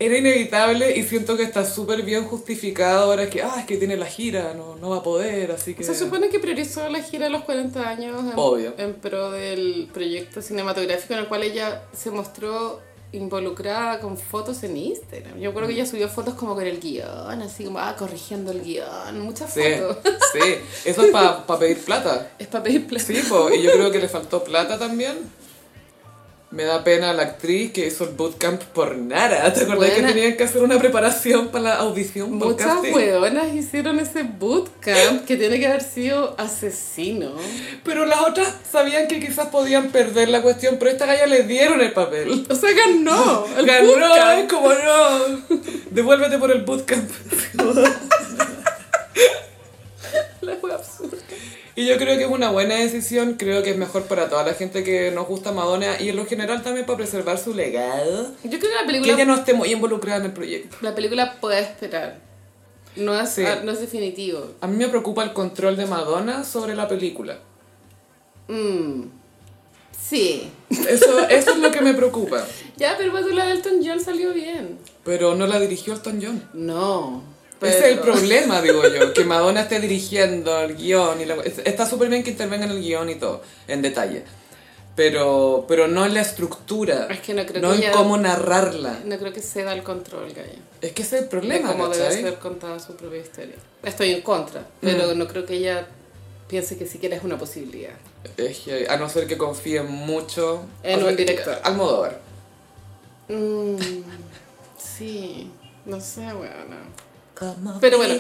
Era inevitable y siento que está súper bien justificado ahora que, ah, es que tiene la gira, no, no va a poder, así que... Se supone que priorizó la gira a los 40 años en, Obvio. en pro del proyecto cinematográfico en el cual ella se mostró involucrada con fotos en Instagram. Yo creo que ella subió fotos como con el guion, así como, ah, corrigiendo el guion, muchas Sí, fotos. sí, eso es para pedir plata. [laughs] Es para pedir plata. Sí, po, y yo creo que le faltó plata también. Me da pena la actriz que hizo el bootcamp por nada. ¿Te acordás Buena. que tenían que hacer una preparación para la audición? Muchas hueonas hicieron ese bootcamp que tiene que haber sido asesino. Pero las otras sabían que quizás podían perder la cuestión, pero a esta galla le dieron el papel. O sea, ganó. [laughs] El Ganó, bootcamp. es como no. Devuélvete por el bootcamp. [laughs] La wea absurda. Y yo creo que es una buena decisión, creo que es mejor para toda la gente que nos gusta Madonna y en lo general también para preservar su legado. Yo creo que la Que película, ella no esté muy involucrada en el proyecto. la película puede esperar. No es, Sí. ah, no es definitivo. A mí me preocupa el control de Madonna sobre la película. Mm. Sí. Eso, eso es lo que me preocupa. [laughs] Ya, pero pues la de Elton John salió bien. Pero no la dirigió Elton John. No. Ese es el problema, digo yo, que [laughs] Madonna esté dirigiendo el guion y la- está súper bien que intervenga en el guion y todo, en detalle. Pero, pero no en la estructura, Es que no creo no que en ella- cómo narrarla. No creo que ceda el control, Gaya. Es que ese es el De problema, cómo debe ¿cachai? ser contada su propia historia. Estoy en contra, pero no creo que ella piense que siquiera es una posibilidad. Es que, a no ser que confíe mucho En un director. Almodóvar. Mm, sí, no sé, bueno. Pero bueno,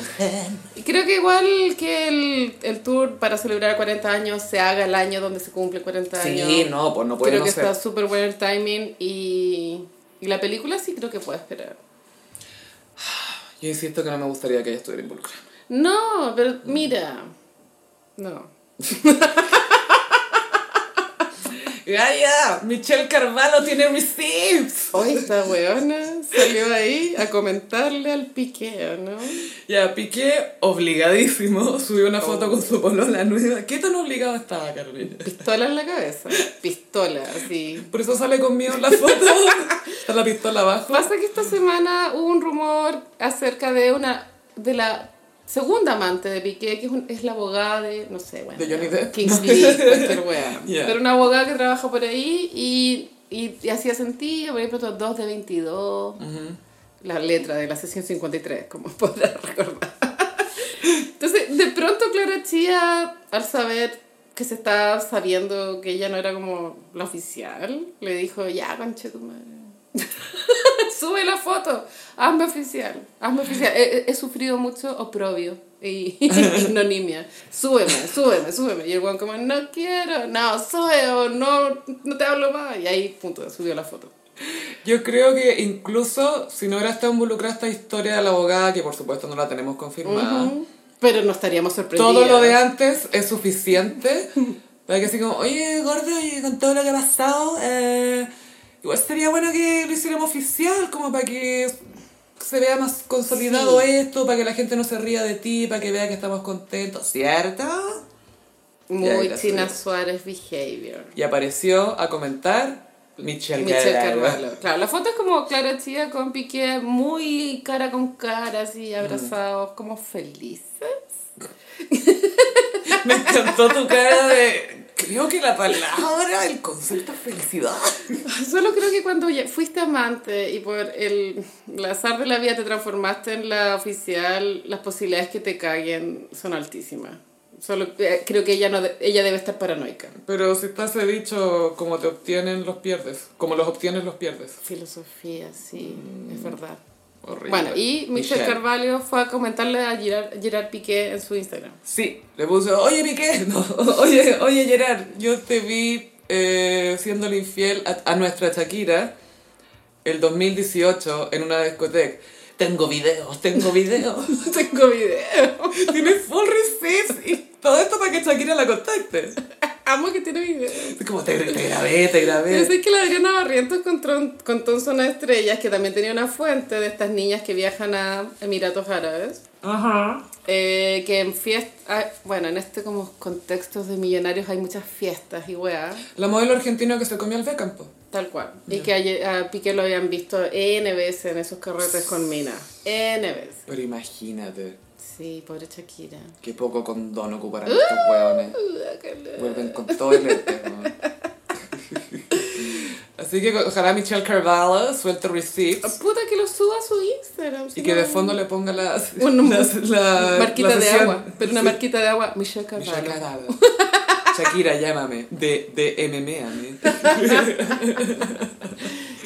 creo que igual que el, el tour para celebrar 40 años se haga el año donde se cumple 40 años. Sí, no, pues no puede Creo no que ser. está súper bueno el timing y, y la película sí creo que puede esperar. [sighs] Yo insisto que no me gustaría que ella estuviera involucrada. No, pero mira, no. [laughs] Gaya, Michelle Carvalho tiene receipts. Hoy esta weona salió ahí a comentarle al Piqué, ¿no? Ya, Piqué, obligadísimo, subió una foto con su polola nueva. ¿Qué tan obligado estaba, Carolina? Pistola en la cabeza. Pistola, así. Por eso sale conmigo en la foto. Está la pistola abajo. Pasa que esta semana hubo un rumor acerca de una de la segunda amante de Piqué, que es, un- es la abogada de, no sé, bueno, De Johnny Depp. Kingsley, cualquier [laughs] wea. Yeah. Pero una abogada que trabaja por ahí y, y, y hacía sentido, por ejemplo, 2 de 22, la letra de la sesión 53, como [laughs] podrás recordar. Entonces, de pronto Clara Chía, al saber que se estaba sabiendo que ella no era como la oficial, le dijo, ya, conche tu madre. [laughs] Sube la foto, hazme oficial, hazme oficial. He, he- he sufrido mucho oprobio y [laughs] ignominia. Súbeme, súbeme, súbeme. Y el guan como, no quiero, no, soy o no, no te hablo más. Y ahí, punto, subió la foto. Yo creo que incluso si no hubiera estado involucrada esta historia de la abogada, que por supuesto no la tenemos confirmada, Ujú. Pero no estaríamos sorprendidos. todo lo de antes es suficiente [laughs] para que así como, oye, gordo, y con todo lo que ha pasado, eh, igual sería bueno que lo hiciéramos oficial, como para que se vea más consolidado Sí. esto, para que la gente no se ría de ti, para que vea que estamos contentos, ¿cierto? Muy. China Suárez behavior. Y apareció a comentar Michelle, Michelle Carvalho. Carvalho. [laughs] Claro, la foto es como Clara Chía con Piqué, muy cara con cara, así abrazados, como felices. [laughs] Me encantó tu cara de... Creo que la palabra, el concepto es felicidad. [laughs] Solo creo que cuando fuiste amante y por el, el azar de la vida te transformaste en la oficial, las posibilidades que te caguen son altísimas. Solo eh, creo que ella, no ella debe estar paranoica. Pero si está ese dicho, como te obtienen, los pierdes. Como los obtienes, los pierdes. Filosofía, sí, es verdad. Horrible. Bueno, y Michelle Carvalho fue a comentarle a Gerard, Gerard Piqué en su Instagram. Sí, le puso, oye Piqué, [laughs] no, oye, oye Gerard, yo te vi eh, siéndole infiel a, a nuestra Shakira el 2018 en una discoteca. Tengo videos, tengo videos. [laughs] Tengo video. [laughs] Tiene full receipts y todo esto para que Shakira la contacte. Amo que tiene video. Como, te, te grabé, te Yo grabé. sé que la Adriana Barrientos contó, contó en Zona de Estrellas que también tenía una fuente de estas niñas que viajan a Emiratos Árabes. Ajá. eh, que en fiestas, bueno, en este como contextos de millonarios hay muchas fiestas y weá, La modelo argentina que se comió al Beckham, po. tal cual. Y que ayer- a Piqué lo habían visto N veces en esos carretes con Mina. N veces. Pero imagínate, Sí, pobre Shakira. qué poco condón ocuparán estos hueones. Vuelven con todo el ¿no? [laughs] Así que ojalá Michelle Carvalho suelte receipts Puta que lo suba a su Instagram. y que de fondo le ponga la, [laughs] Una la, la- marquita la de agua. Pero una marquita de agua, Michelle Michelle Carvalho. Carvalho. Shakira, llámame. De, de MMA, [laughs]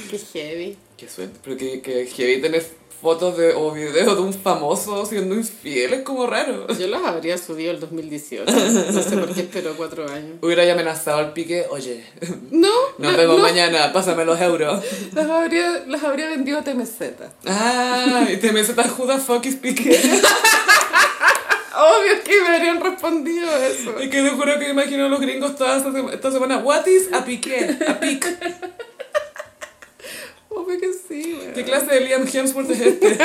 Qué heavy. Qué suerte. Pero que, que heavy tener fotos de, o videos de un famoso siendo infiel es como raro. Yo los habría subido el 2018. No sé por qué esperó cuatro años. Hubiera amenazado al pique, oye, No, nos no, vemos no, mañana, pásame los euros. Las habría, las habría vendido a TMZ. Ah, y tan Judas fuckis pique. Obvio que me habrían respondido eso. Es que te juro que imagino a los gringos toda esta, sema- esta semana. What is a pique? A pic. Obvio que sí, weón. ¿Qué clase de Liam Hemsworth es este?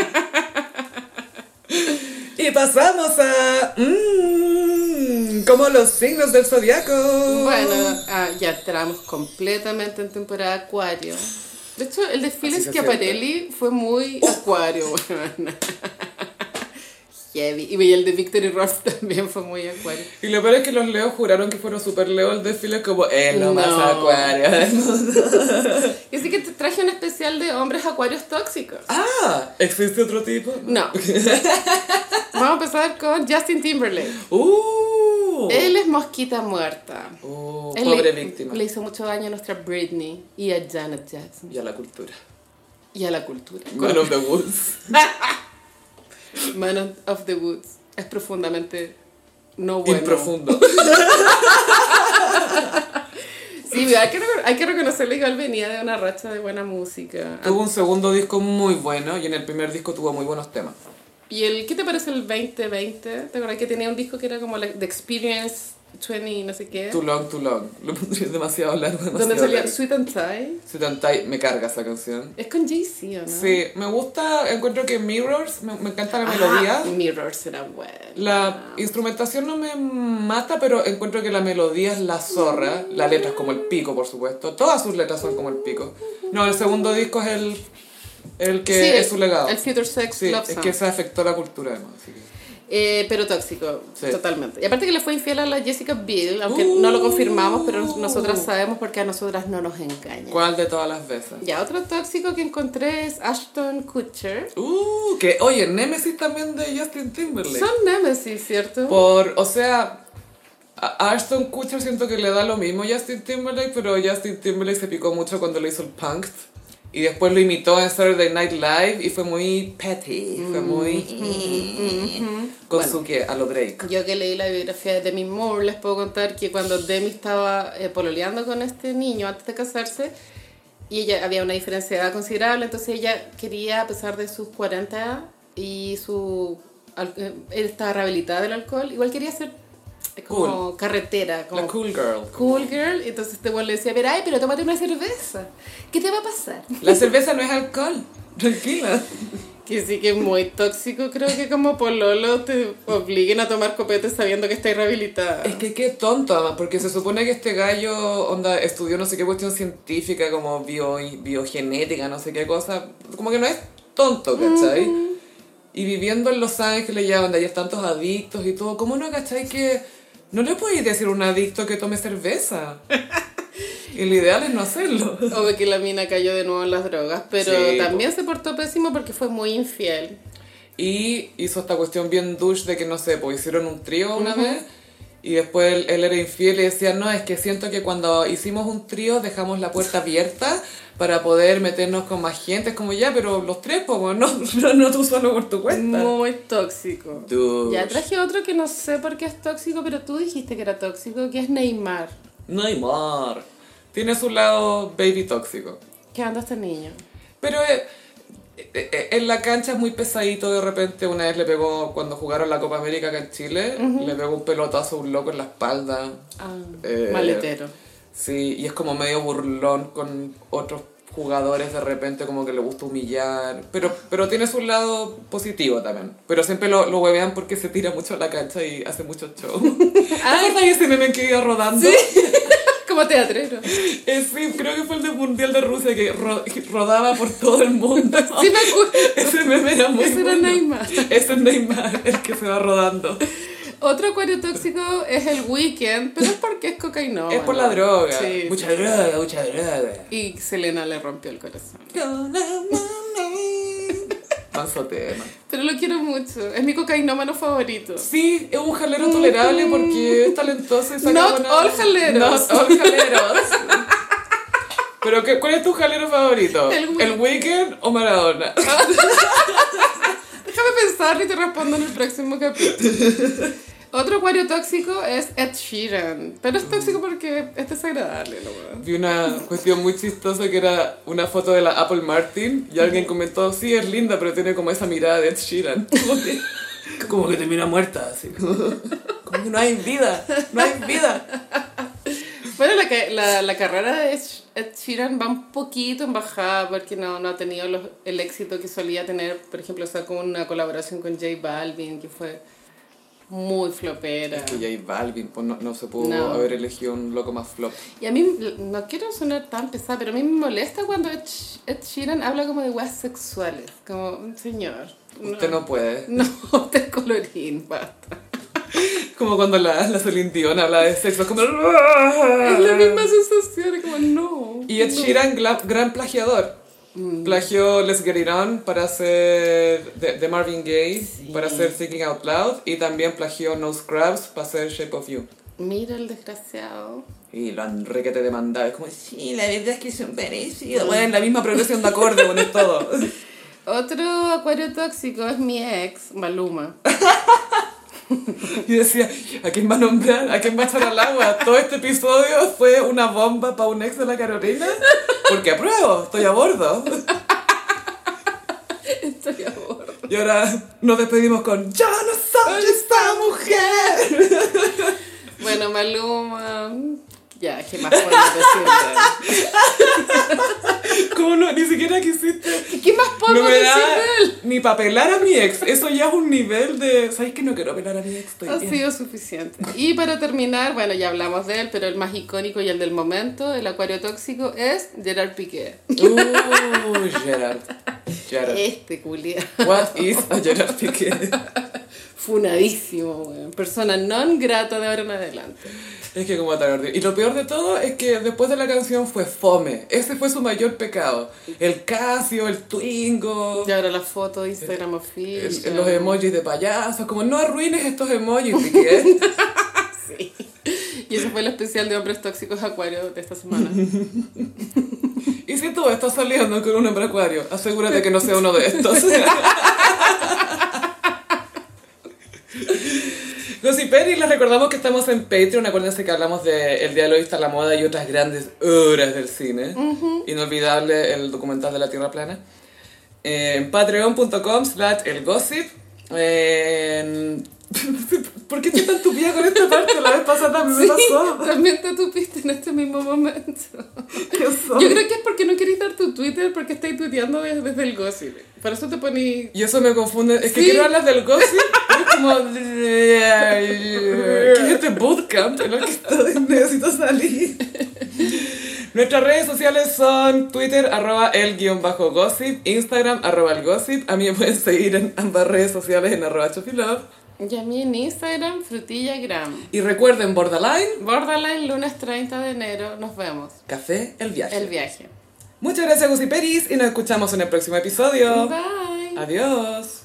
[laughs] y pasamos a... Mmm, como los signos del zodiaco. Bueno, ah, ya entramos completamente en temporada acuario. De hecho, el desfile Así Schiaparelli fue muy acuario, [laughs] weón. Heavy. Y el de Victory Rolf [laughs] también fue muy acuario. Y lo peor es que los leos juraron que fueron super leo el desfile como es lo más acuario. [laughs] Y así que te traje un especial de hombres acuarios tóxicos. Ah, ¿existe otro tipo? No. [laughs] Vamos a empezar con Justin Timberlake. Uh, Él es mosquita muerta. Uh, Él pobre le, víctima. Le hizo mucho daño a nuestra Britney y a Janet Jackson Y a la cultura. y a la cultura. Man of the Woods. Man of the Woods es profundamente no bueno. Improfundo. [laughs] Sí, hay que, hay que reconocerle que él venía de una racha de buena música. Tuvo un segundo disco muy bueno y en el primer disco tuvo muy buenos temas. ¿Y el qué te parece el 2020? ¿Te acuerdas que tenía un disco que era como la- The Experience 20 no sé qué. Too long, too long. Lo pondría demasiado largo, demasiado donde salía largo. Sweet and Tie. Sweet and Tie, me carga esa canción. Es con Jay-Z, ¿o no? Sí, me gusta, encuentro que Mirrors, me, me encanta la Ah, melodía. Mirrors era buena. La instrumentación no me mata, pero encuentro que la melodía es la zorra. La letra es como el pico, por supuesto. Todas sus letras son como el pico. No, el segundo disco es el, el que Sí, es su legado. El Future Sex Sí, Love es Song. que se afectó la cultura además. así que- Eh, pero tóxico, Sí. totalmente. Y aparte que le fue infiel a la Jessica Biel, aunque Uh. no lo confirmamos, pero nosotras sabemos porque a nosotras no nos engaña. ¿Cuál de todas las veces? Ya, otro tóxico que encontré es Ashton Kutcher. Uh, que oye, Nemesis también de Justin Timberlake. Son Nemesis, ¿cierto? Por, o sea, a Ashton Kutcher siento que le da lo mismo a Justin Timberlake, pero Justin Timberlake se picó mucho cuando le hizo el Punked. Y después lo imitó en Saturday Night Live y fue muy petty, fue muy... Con su que, a lo Drake. Yo que leí la biografía de Demi Moore, les puedo contar que cuando Demi estaba eh, pololeando con este niño antes de casarse, y ella había una diferencia de edad considerable, entonces ella quería, a pesar de sus 40 y su... eh, Él estaba rehabilitada del alcohol, igual quería ser como carretera, como La cool girl. cool girl, entonces este güey le decía, pero ay, pero tómate una cerveza, ¿qué te va a pasar? La cerveza no es alcohol, [laughs] tranquila. Que sí que es muy tóxico, creo que como pololo te obliguen a tomar copete sabiendo que estás rehabilitada. Es que qué tonto, además, porque se supone que este gallo, onda, estudió no sé qué cuestión científica, como bio, biogenética, no sé qué cosa. Como que no es tonto, ¿cachai? Y viviendo en Los Ángeles ya, donde hay tantos adictos y todo, ¿cómo no, cachai? Que no le podéis decir a un adicto que tome cerveza. [laughs] Y lo ideal es no hacerlo. Obvio que la mina cayó de nuevo en las drogas, pero Sí, también se portó pésimo porque fue muy infiel. Y hizo esta cuestión bien douche de que, no sé, pues hicieron un trío una vez y después él, él era infiel y decía, no, es que siento que cuando hicimos un trío dejamos la puerta abierta para poder meternos con más gente. Es como ya, pero los tres, pues, no, [laughs] no, no tú solo por tu cuenta. Muy tóxico. Ya traje otro que no sé por qué es tóxico, pero tú dijiste que era tóxico, que es Neymar. Neymar. Tiene su lado baby tóxico. ¿Qué anda este niño? Pero eh, eh, eh, en la cancha es muy pesadito de repente. Una vez le pegó, cuando jugaron la Copa América acá en Chile, le pegó un pelotazo a un loco en la espalda. Ah, Eh, maletero. Sí, y es como medio burlón con otros jugadores de repente como que le gusta humillar, pero, pero tiene su lado positivo también. Pero siempre lo, lo huevean porque se tira mucho a la cancha y hace mucho show. [laughs] ¿Ah, ¿Te ese meme que iba rodando? [laughs] Como teatrero. Eh, sí, creo que fue el del Mundial de Rusia que ro- rodaba por todo el mundo. [laughs] Sí me acuerdo. Ese meme era muy Ese era bueno. Neymar. Ese es Neymar, el que se va rodando. Otro acuario tóxico es el weekend, pero es porque es cocaína. es por la droga. Sí. Mucha droga, mucha droga. Y Selena le rompió el corazón. [laughs] Manso tema. Pero lo quiero mucho. Es mi cocainómano favorito. Sí, es un jalero tolerable porque es talentoso y saca Not buena- all jaleros. Not all jaleros. Pero ¿qué, ¿cuál es tu jalero favorito? El. ¿El Weekend o Maradona? [laughs] Déjame pensar y te respondo en el próximo capítulo. [laughs] Otro acuario tóxico es Ed Sheeran. Pero es tóxico porque es desagradable, ¿no? Vi una cuestión muy chistosa que era una foto de la Apple Martin y alguien comentó, sí, es linda, pero tiene como esa mirada de Ed Sheeran. [laughs] Como que, como que muerta, así. Como, que no hay vida, no hay vida. [laughs] Bueno, la, la, la carrera de Ed Sheeran va un poquito en bajada porque no, no ha tenido los- el éxito que solía tener. Por ejemplo, sacó una colaboración con J Balvin que fue muy flopera. Es que J Balvin, pues no, no se pudo No. haber elegido un loco más flop. Y a mí, no quiero sonar tan pesada, pero a mí me molesta cuando Ed, Sh- Ed Sheeran habla como de weas sexuales. Como, señor. Usted no puede. [laughs] No, usted es colorín, basta. [laughs] Como cuando la, la Celine Dion habla de sexo, es como... Es la misma sensación, es como, no. Y Ed Sheeran, gran plagiador. Plagió Let's Get It On para hacer de, de Marvin Gaye, para hacer Thinking Out Loud, y también plagió No Scrubs para hacer Shape of You. Mira el desgraciado. Y lo han requete demandado. Es como, sí, la verdad es que son parecidos. Bueno, la misma progresión de acorde, bueno, es todo. [laughs] Otro acuario tóxico es mi ex, Maluma. [laughs] [laughs] Y decía, ¿a quién va a nombrar? ¿A quién va a echar al agua? Todo este episodio fue una bomba para un ex de la Carolina. Porque apruebo, estoy a bordo. [laughs] Estoy a bordo. Y ahora nos despedimos con Yo no soy esta mujer. Bueno, Maluma. Ya, ¿qué más podemos decir de él? [laughs] ¿Cómo no? Ni siquiera quisiste. ¿Qué más No podemos me decir de él? ni para pelar a mi ex. Eso ya es un nivel de. ¿Sabes que no quiero pelar a mi ex? Estoy Ha bien. sido suficiente. Y para terminar, bueno, ya hablamos de él, pero el más icónico y el del momento, el acuario tóxico, es Gerard Piqué. Uh, Gerard. Gerard. Este culia. What is a Gerard Piqué? [laughs] Funadísimo, weón. Persona non grata de ahora en adelante. Es que como tarde. Y lo peor de todo es que después de la canción fue fome. Ese fue su mayor pecado. El Casio, el Twingo, Y ahora la foto de Instagram official. los emojis de payasos. Como no arruines estos emojis, Piqué. [laughs] Sí. Y ese fue el especial de hombres tóxicos acuario de esta semana. [laughs] Y si tú estás saliendo con un hombre acuario, asegúrate que no sea uno de estos. [laughs] Gossiperis, les recordamos que estamos en Patreon. Acuérdense que hablamos de El Día de está la moda y otras grandes horas del cine. Inolvidable el documental de la Tierra Plana. En patreon.com slash el gossip. En- [laughs] ¿Por qué estoy tan tupida con esta parte? La vez pasada también me pasó. también te tupiste en este mismo momento. [laughs] Yo creo que es porque no querés dar tu Twitter porque estáis tuiteando desde, el gossip. Por eso te poní... Y eso me confunde. Es que Sí. quiero hablar del gossip, es como. [laughs] ¿Qué es este bootcamp en el que estoy? Necesito salir. Nuestras redes sociales son Twitter, arroba el guion bajo gossip, Instagram, arroba el gossip. A mí me pueden seguir en ambas redes sociales en arroba chofilove. Y a mí en Instagram, frutillagram. Y recuerden, Borderline, Borderline, lunes 30 de enero. Nos vemos. café, el viaje. El viaje. Muchas gracias, Gossiperis, y nos escuchamos en el próximo episodio. Bye. Adiós.